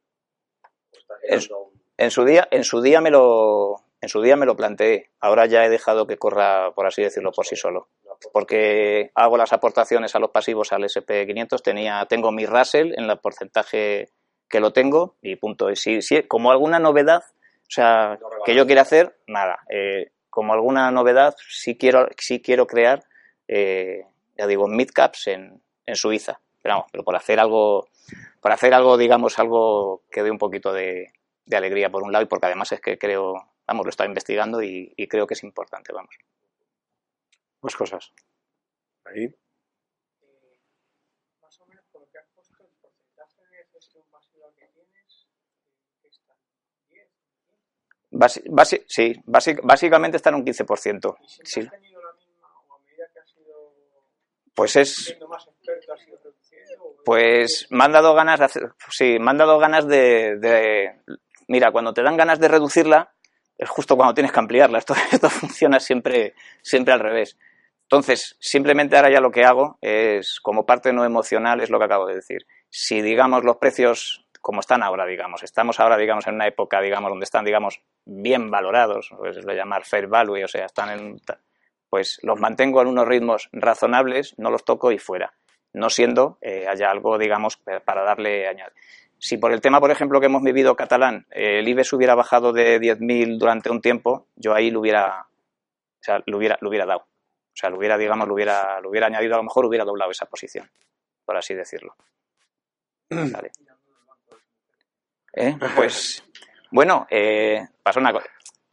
estás a un... En su día, en su día me lo, en su día me lo planteé. Ahora ya he dejado que corra, por así decirlo, por sí solo. Porque hago las aportaciones a los pasivos al SP500, tenía, tengo mi Russell en el porcentaje que lo tengo y punto. Y si, si como alguna novedad, o sea, que yo quiera hacer, nada. Eh, como alguna novedad, sí quiero, sí quiero crear, eh, ya digo, midcaps en, en Suiza. Pero vamos, pero por hacer algo, por hacer algo, digamos, algo que dé un poquito de, de alegría por un lado y porque además es que creo, vamos, lo estaba investigando y, y creo que es importante, vamos. Más cosas. Ahí. Más o menos por lo que has puesto, el porcentaje de gestión pasiva que tienes, ¿qué está? ¿10? Basi- basi- sí, basi- básicamente está en un 15%. ¿Y siempre Sí, has tenido la misma o a medida que has ido pues es, siendo más experto has ido reduciendo? o- pues me han dado ganas de hacer, sí, me han dado ganas de, de- mira, cuando te dan ganas de reducirla, es justo cuando tienes que ampliarla. [laughs] Esto, esto funciona siempre, siempre al revés. Entonces, simplemente ahora ya lo que hago es, como parte no emocional, es lo que acabo de decir. Si, digamos, los precios, como están ahora, digamos, estamos ahora, digamos, en una época, digamos, donde están, digamos, bien valorados, pues es lo llamar fair value, o sea, están en, pues los mantengo en unos ritmos razonables, no los toco y fuera. No siendo eh, haya algo, digamos, para darle añadir. Si por el tema, por ejemplo, que hemos vivido catalán, eh, el IBEX hubiera bajado de 10.000 durante un tiempo, yo ahí lo hubiera, o sea, lo hubiera, lo hubiera dado. O sea, lo hubiera, digamos, lo hubiera, lo hubiera añadido, a lo mejor hubiera doblado esa posición, por así decirlo. [clears throat] Vale. ¿Eh? Pues, bueno, eh, pasa una cosa.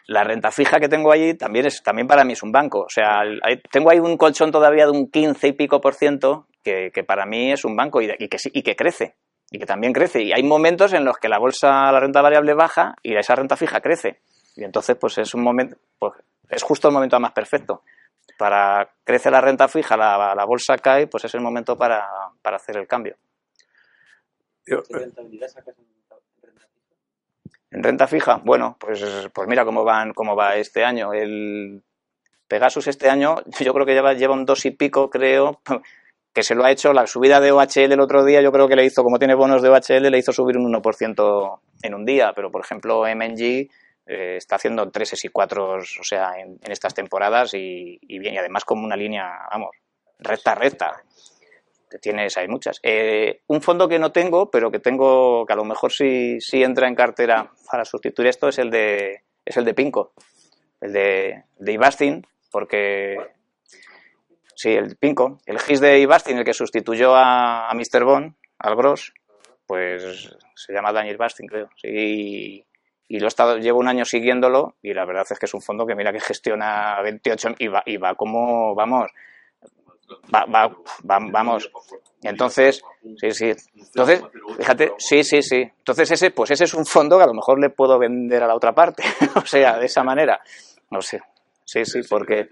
La renta fija que tengo allí también es también para mí es un banco. O sea, hay- tengo ahí un colchón todavía de un 15 y pico por ciento que, que para mí es un banco y, y que, sí- y que crece. Y que también crece. Y hay momentos en los que la bolsa, la renta variable baja y esa renta fija crece. Y entonces, pues es un momento, pues es justo el momento más perfecto. Para crece la renta fija, la, la bolsa cae, pues es el momento para, para hacer el cambio. Yo- ¿Qué rentabilidad sacas en renta fija? En renta fija, bueno, pues, pues mira cómo van, cómo va este año. El Pegasus este año, yo creo que lleva, lleva un dos y pico, creo, que se lo ha hecho la subida de OHL el otro día, yo creo que le hizo, como tiene bonos de OHL, le hizo subir un 1% en un día, pero por ejemplo MNG eh, está haciendo treses y cuatros, o sea, en, estas temporadas y, y bien, y además como una línea, vamos, recta, recta. Tienes, hay muchas. Eh, un fondo que no tengo, pero que tengo, que a lo mejor sí, sí entra en cartera para sustituir esto, es el de, es el de Pinco, el de, de Ibastin, porque sí, el Pinco, el GIS de Ibastin, el que sustituyó a, a Mr. Bond, al Gross, pues se llama Daniel Bastin, creo. Sí, y lo he estado, llevo un año siguiéndolo y la verdad es que es un fondo que mira que gestiona 28 y va, y va como, vamos, va, va, va- vamos. Entonces, sí, sí. Entonces, fíjate, sí, sí, sí. Entonces ese, pues ese es un fondo que a lo mejor le puedo vender a la otra parte. [laughs] o sea, de esa manera. No sé. Sí, sí, porque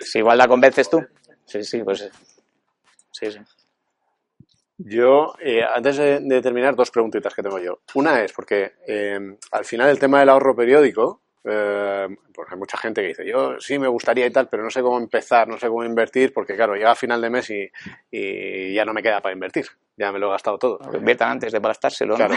si igual la convences tú. Sí, sí, pues sí, sí. Yo, eh, antes de, de terminar, dos preguntitas que tengo yo. Una es porque eh, al final el tema del ahorro periódico, eh, porque hay mucha gente que dice, yo sí me gustaría y tal, pero no sé cómo empezar, no sé cómo invertir, porque claro, llega a final de mes y, y ya no me queda para invertir, ya me lo he gastado todo. Inviertan antes de gastárselo, ¿no? Claro.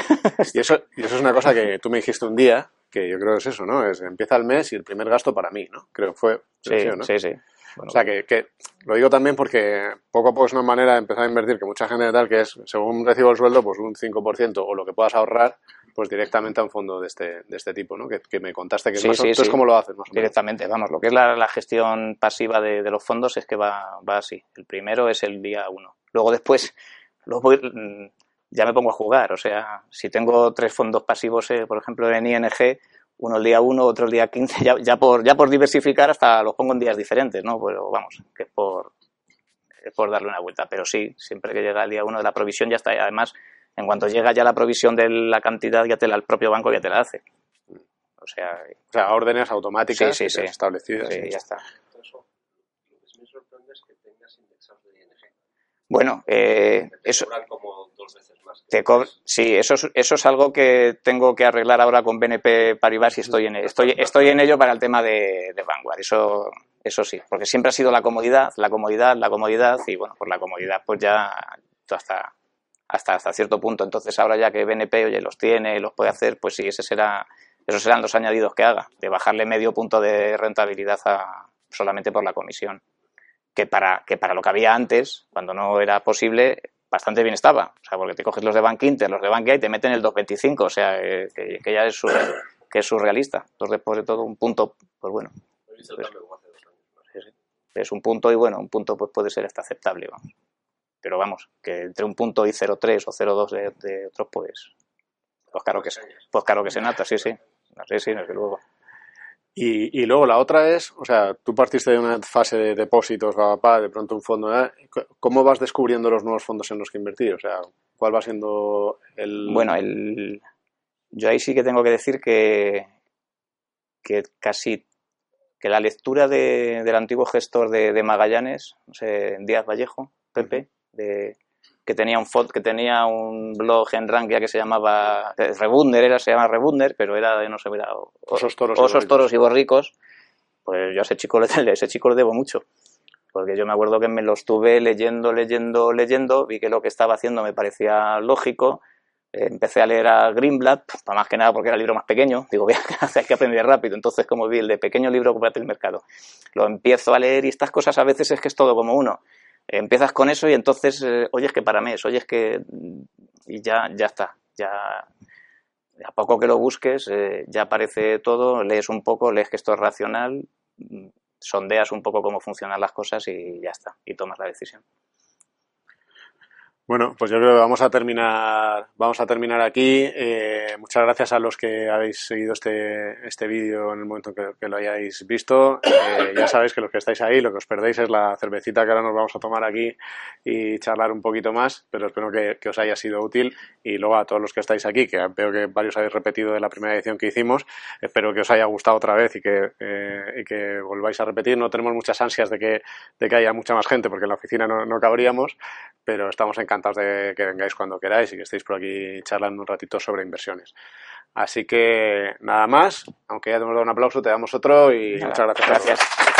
Y eso, y eso es una cosa que tú me dijiste un día, que yo creo que es eso, ¿no? Es empieza el mes y el primer gasto para mí, ¿no? Creo que fue. Sí, ¿no? sí, sí. Bueno, O sea, que, que lo digo también porque poco a poco es una manera de empezar a invertir que mucha gente tal que es, según recibo el sueldo, pues un 5% o lo que puedas ahorrar, pues directamente a un fondo de este, de este tipo, ¿no? Que, que me contaste que es Sí, más o- sí, ¿Tú es sí. cómo lo haces, más o menos? Directamente, vamos, lo que es la, la gestión pasiva de, de los fondos es que va, va así. El primero es el día uno. Luego después [laughs] lo voy- mm, ya me pongo a jugar. O sea, si tengo tres fondos pasivos, eh, por ejemplo, en ING, uno el día uno, otro el día 15, ya, ya, por, ya por diversificar hasta los pongo en días diferentes, ¿no? Pero vamos, que es por, es por darle una vuelta. Pero sí, siempre que llega el día uno de la provisión ya está. Y además, en cuanto llega ya la provisión de la cantidad, ya te la, el propio banco ya te la hace. O sea, O sea, órdenes automáticas Sí, sí, sí. establecidas. sí, ya está. Por eso, lo que sí me sorprende es que tengas indexados de ING. Bueno, eh, eso, como dos veces sí, eso es, eso es algo que tengo que arreglar ahora con BNP Paribas y estoy en, estoy, estoy en ello para el tema de, Vanguard. Eso, eso sí, porque siempre ha sido la comodidad, la comodidad, la comodidad y bueno, por la comodidad pues ya hasta, hasta, hasta cierto punto. Entonces ahora ya que BNP oye, los tiene, los puede hacer, pues sí, ese será, esos serán los añadidos que haga, de bajarle medio punto de rentabilidad a, solamente por la comisión. Que para, que para lo que había antes, cuando no era posible, bastante bien estaba. O sea, porque te coges los de Bank Inter, los de Bankia y te meten el 2.25, o sea, eh, que, que ya es, surreal- [coughs] que es surrealista. Entonces, después de todo, un punto, pues bueno, años. es un punto y bueno, un punto pues puede ser hasta aceptable, vamos. Pero vamos, que entre un punto y 0,3 o 0,2 de, de otros, pues, pues claro que se, pues claro que se nota, sí, sí. Sí, sí, desde luego. Y, y luego la otra es, o sea, tú partiste de una fase de depósitos, va, va, pa, de pronto un fondo, ¿eh? ¿cómo vas descubriendo los nuevos fondos en los que invertir? O sea, ¿cuál va siendo el... Bueno, el, yo ahí sí que tengo que decir que, que casi que la lectura de- del antiguo gestor de, de Magallanes, no sé, Díaz Vallejo, Pepe, de, que tenía un que tenía un blog en Rankia que se llamaba eh, Rebunder, era, se llama Rebunder, pero era de no sé, era o- Osos, toros y osos, borricos. toros y borricos, pues yo a ese chico le, [laughs] a ese chico le debo mucho. Porque yo me acuerdo que me lo estuve leyendo, leyendo, leyendo, vi que lo que estaba haciendo me parecía lógico, empecé a leer a Greenblatt, para más que nada porque era el libro más pequeño, digo, voy a- [laughs] hay que aprender rápido, entonces como vi el de pequeño libro, cómprate el mercado. Lo empiezo a leer y estas cosas a veces es que es todo como uno. Empiezas con eso y entonces, eh, oyes que para mes, oyes que... y ya, ya está, ya... A poco que lo busques, eh, ya aparece todo, lees un poco, lees que esto es racional, mm, sondeas un poco cómo funcionan las cosas y ya está, y tomas la decisión. Bueno, pues yo creo que vamos a terminar, vamos a terminar aquí. Eh, muchas gracias a los que habéis seguido este, este vídeo en el momento en que, que lo hayáis visto. Eh, ya sabéis que los que estáis ahí, lo que os perdéis es la cervecita que ahora nos vamos a tomar aquí y charlar un poquito más, pero espero que, que os haya sido útil. Y luego a todos los que estáis aquí, que veo que varios habéis repetido de la primera edición que hicimos, espero que os haya gustado otra vez y que, eh, y que volváis a repetir. No tenemos muchas ansias de que, de que haya mucha más gente, porque en la oficina no, no cabríamos, pero estamos encantados de que vengáis cuando queráis y que estéis por aquí charlando un ratito sobre inversiones. Así que nada más, aunque ya te hemos dado un aplauso, te damos otro y Nada, muchas gracias. a todos. gracias.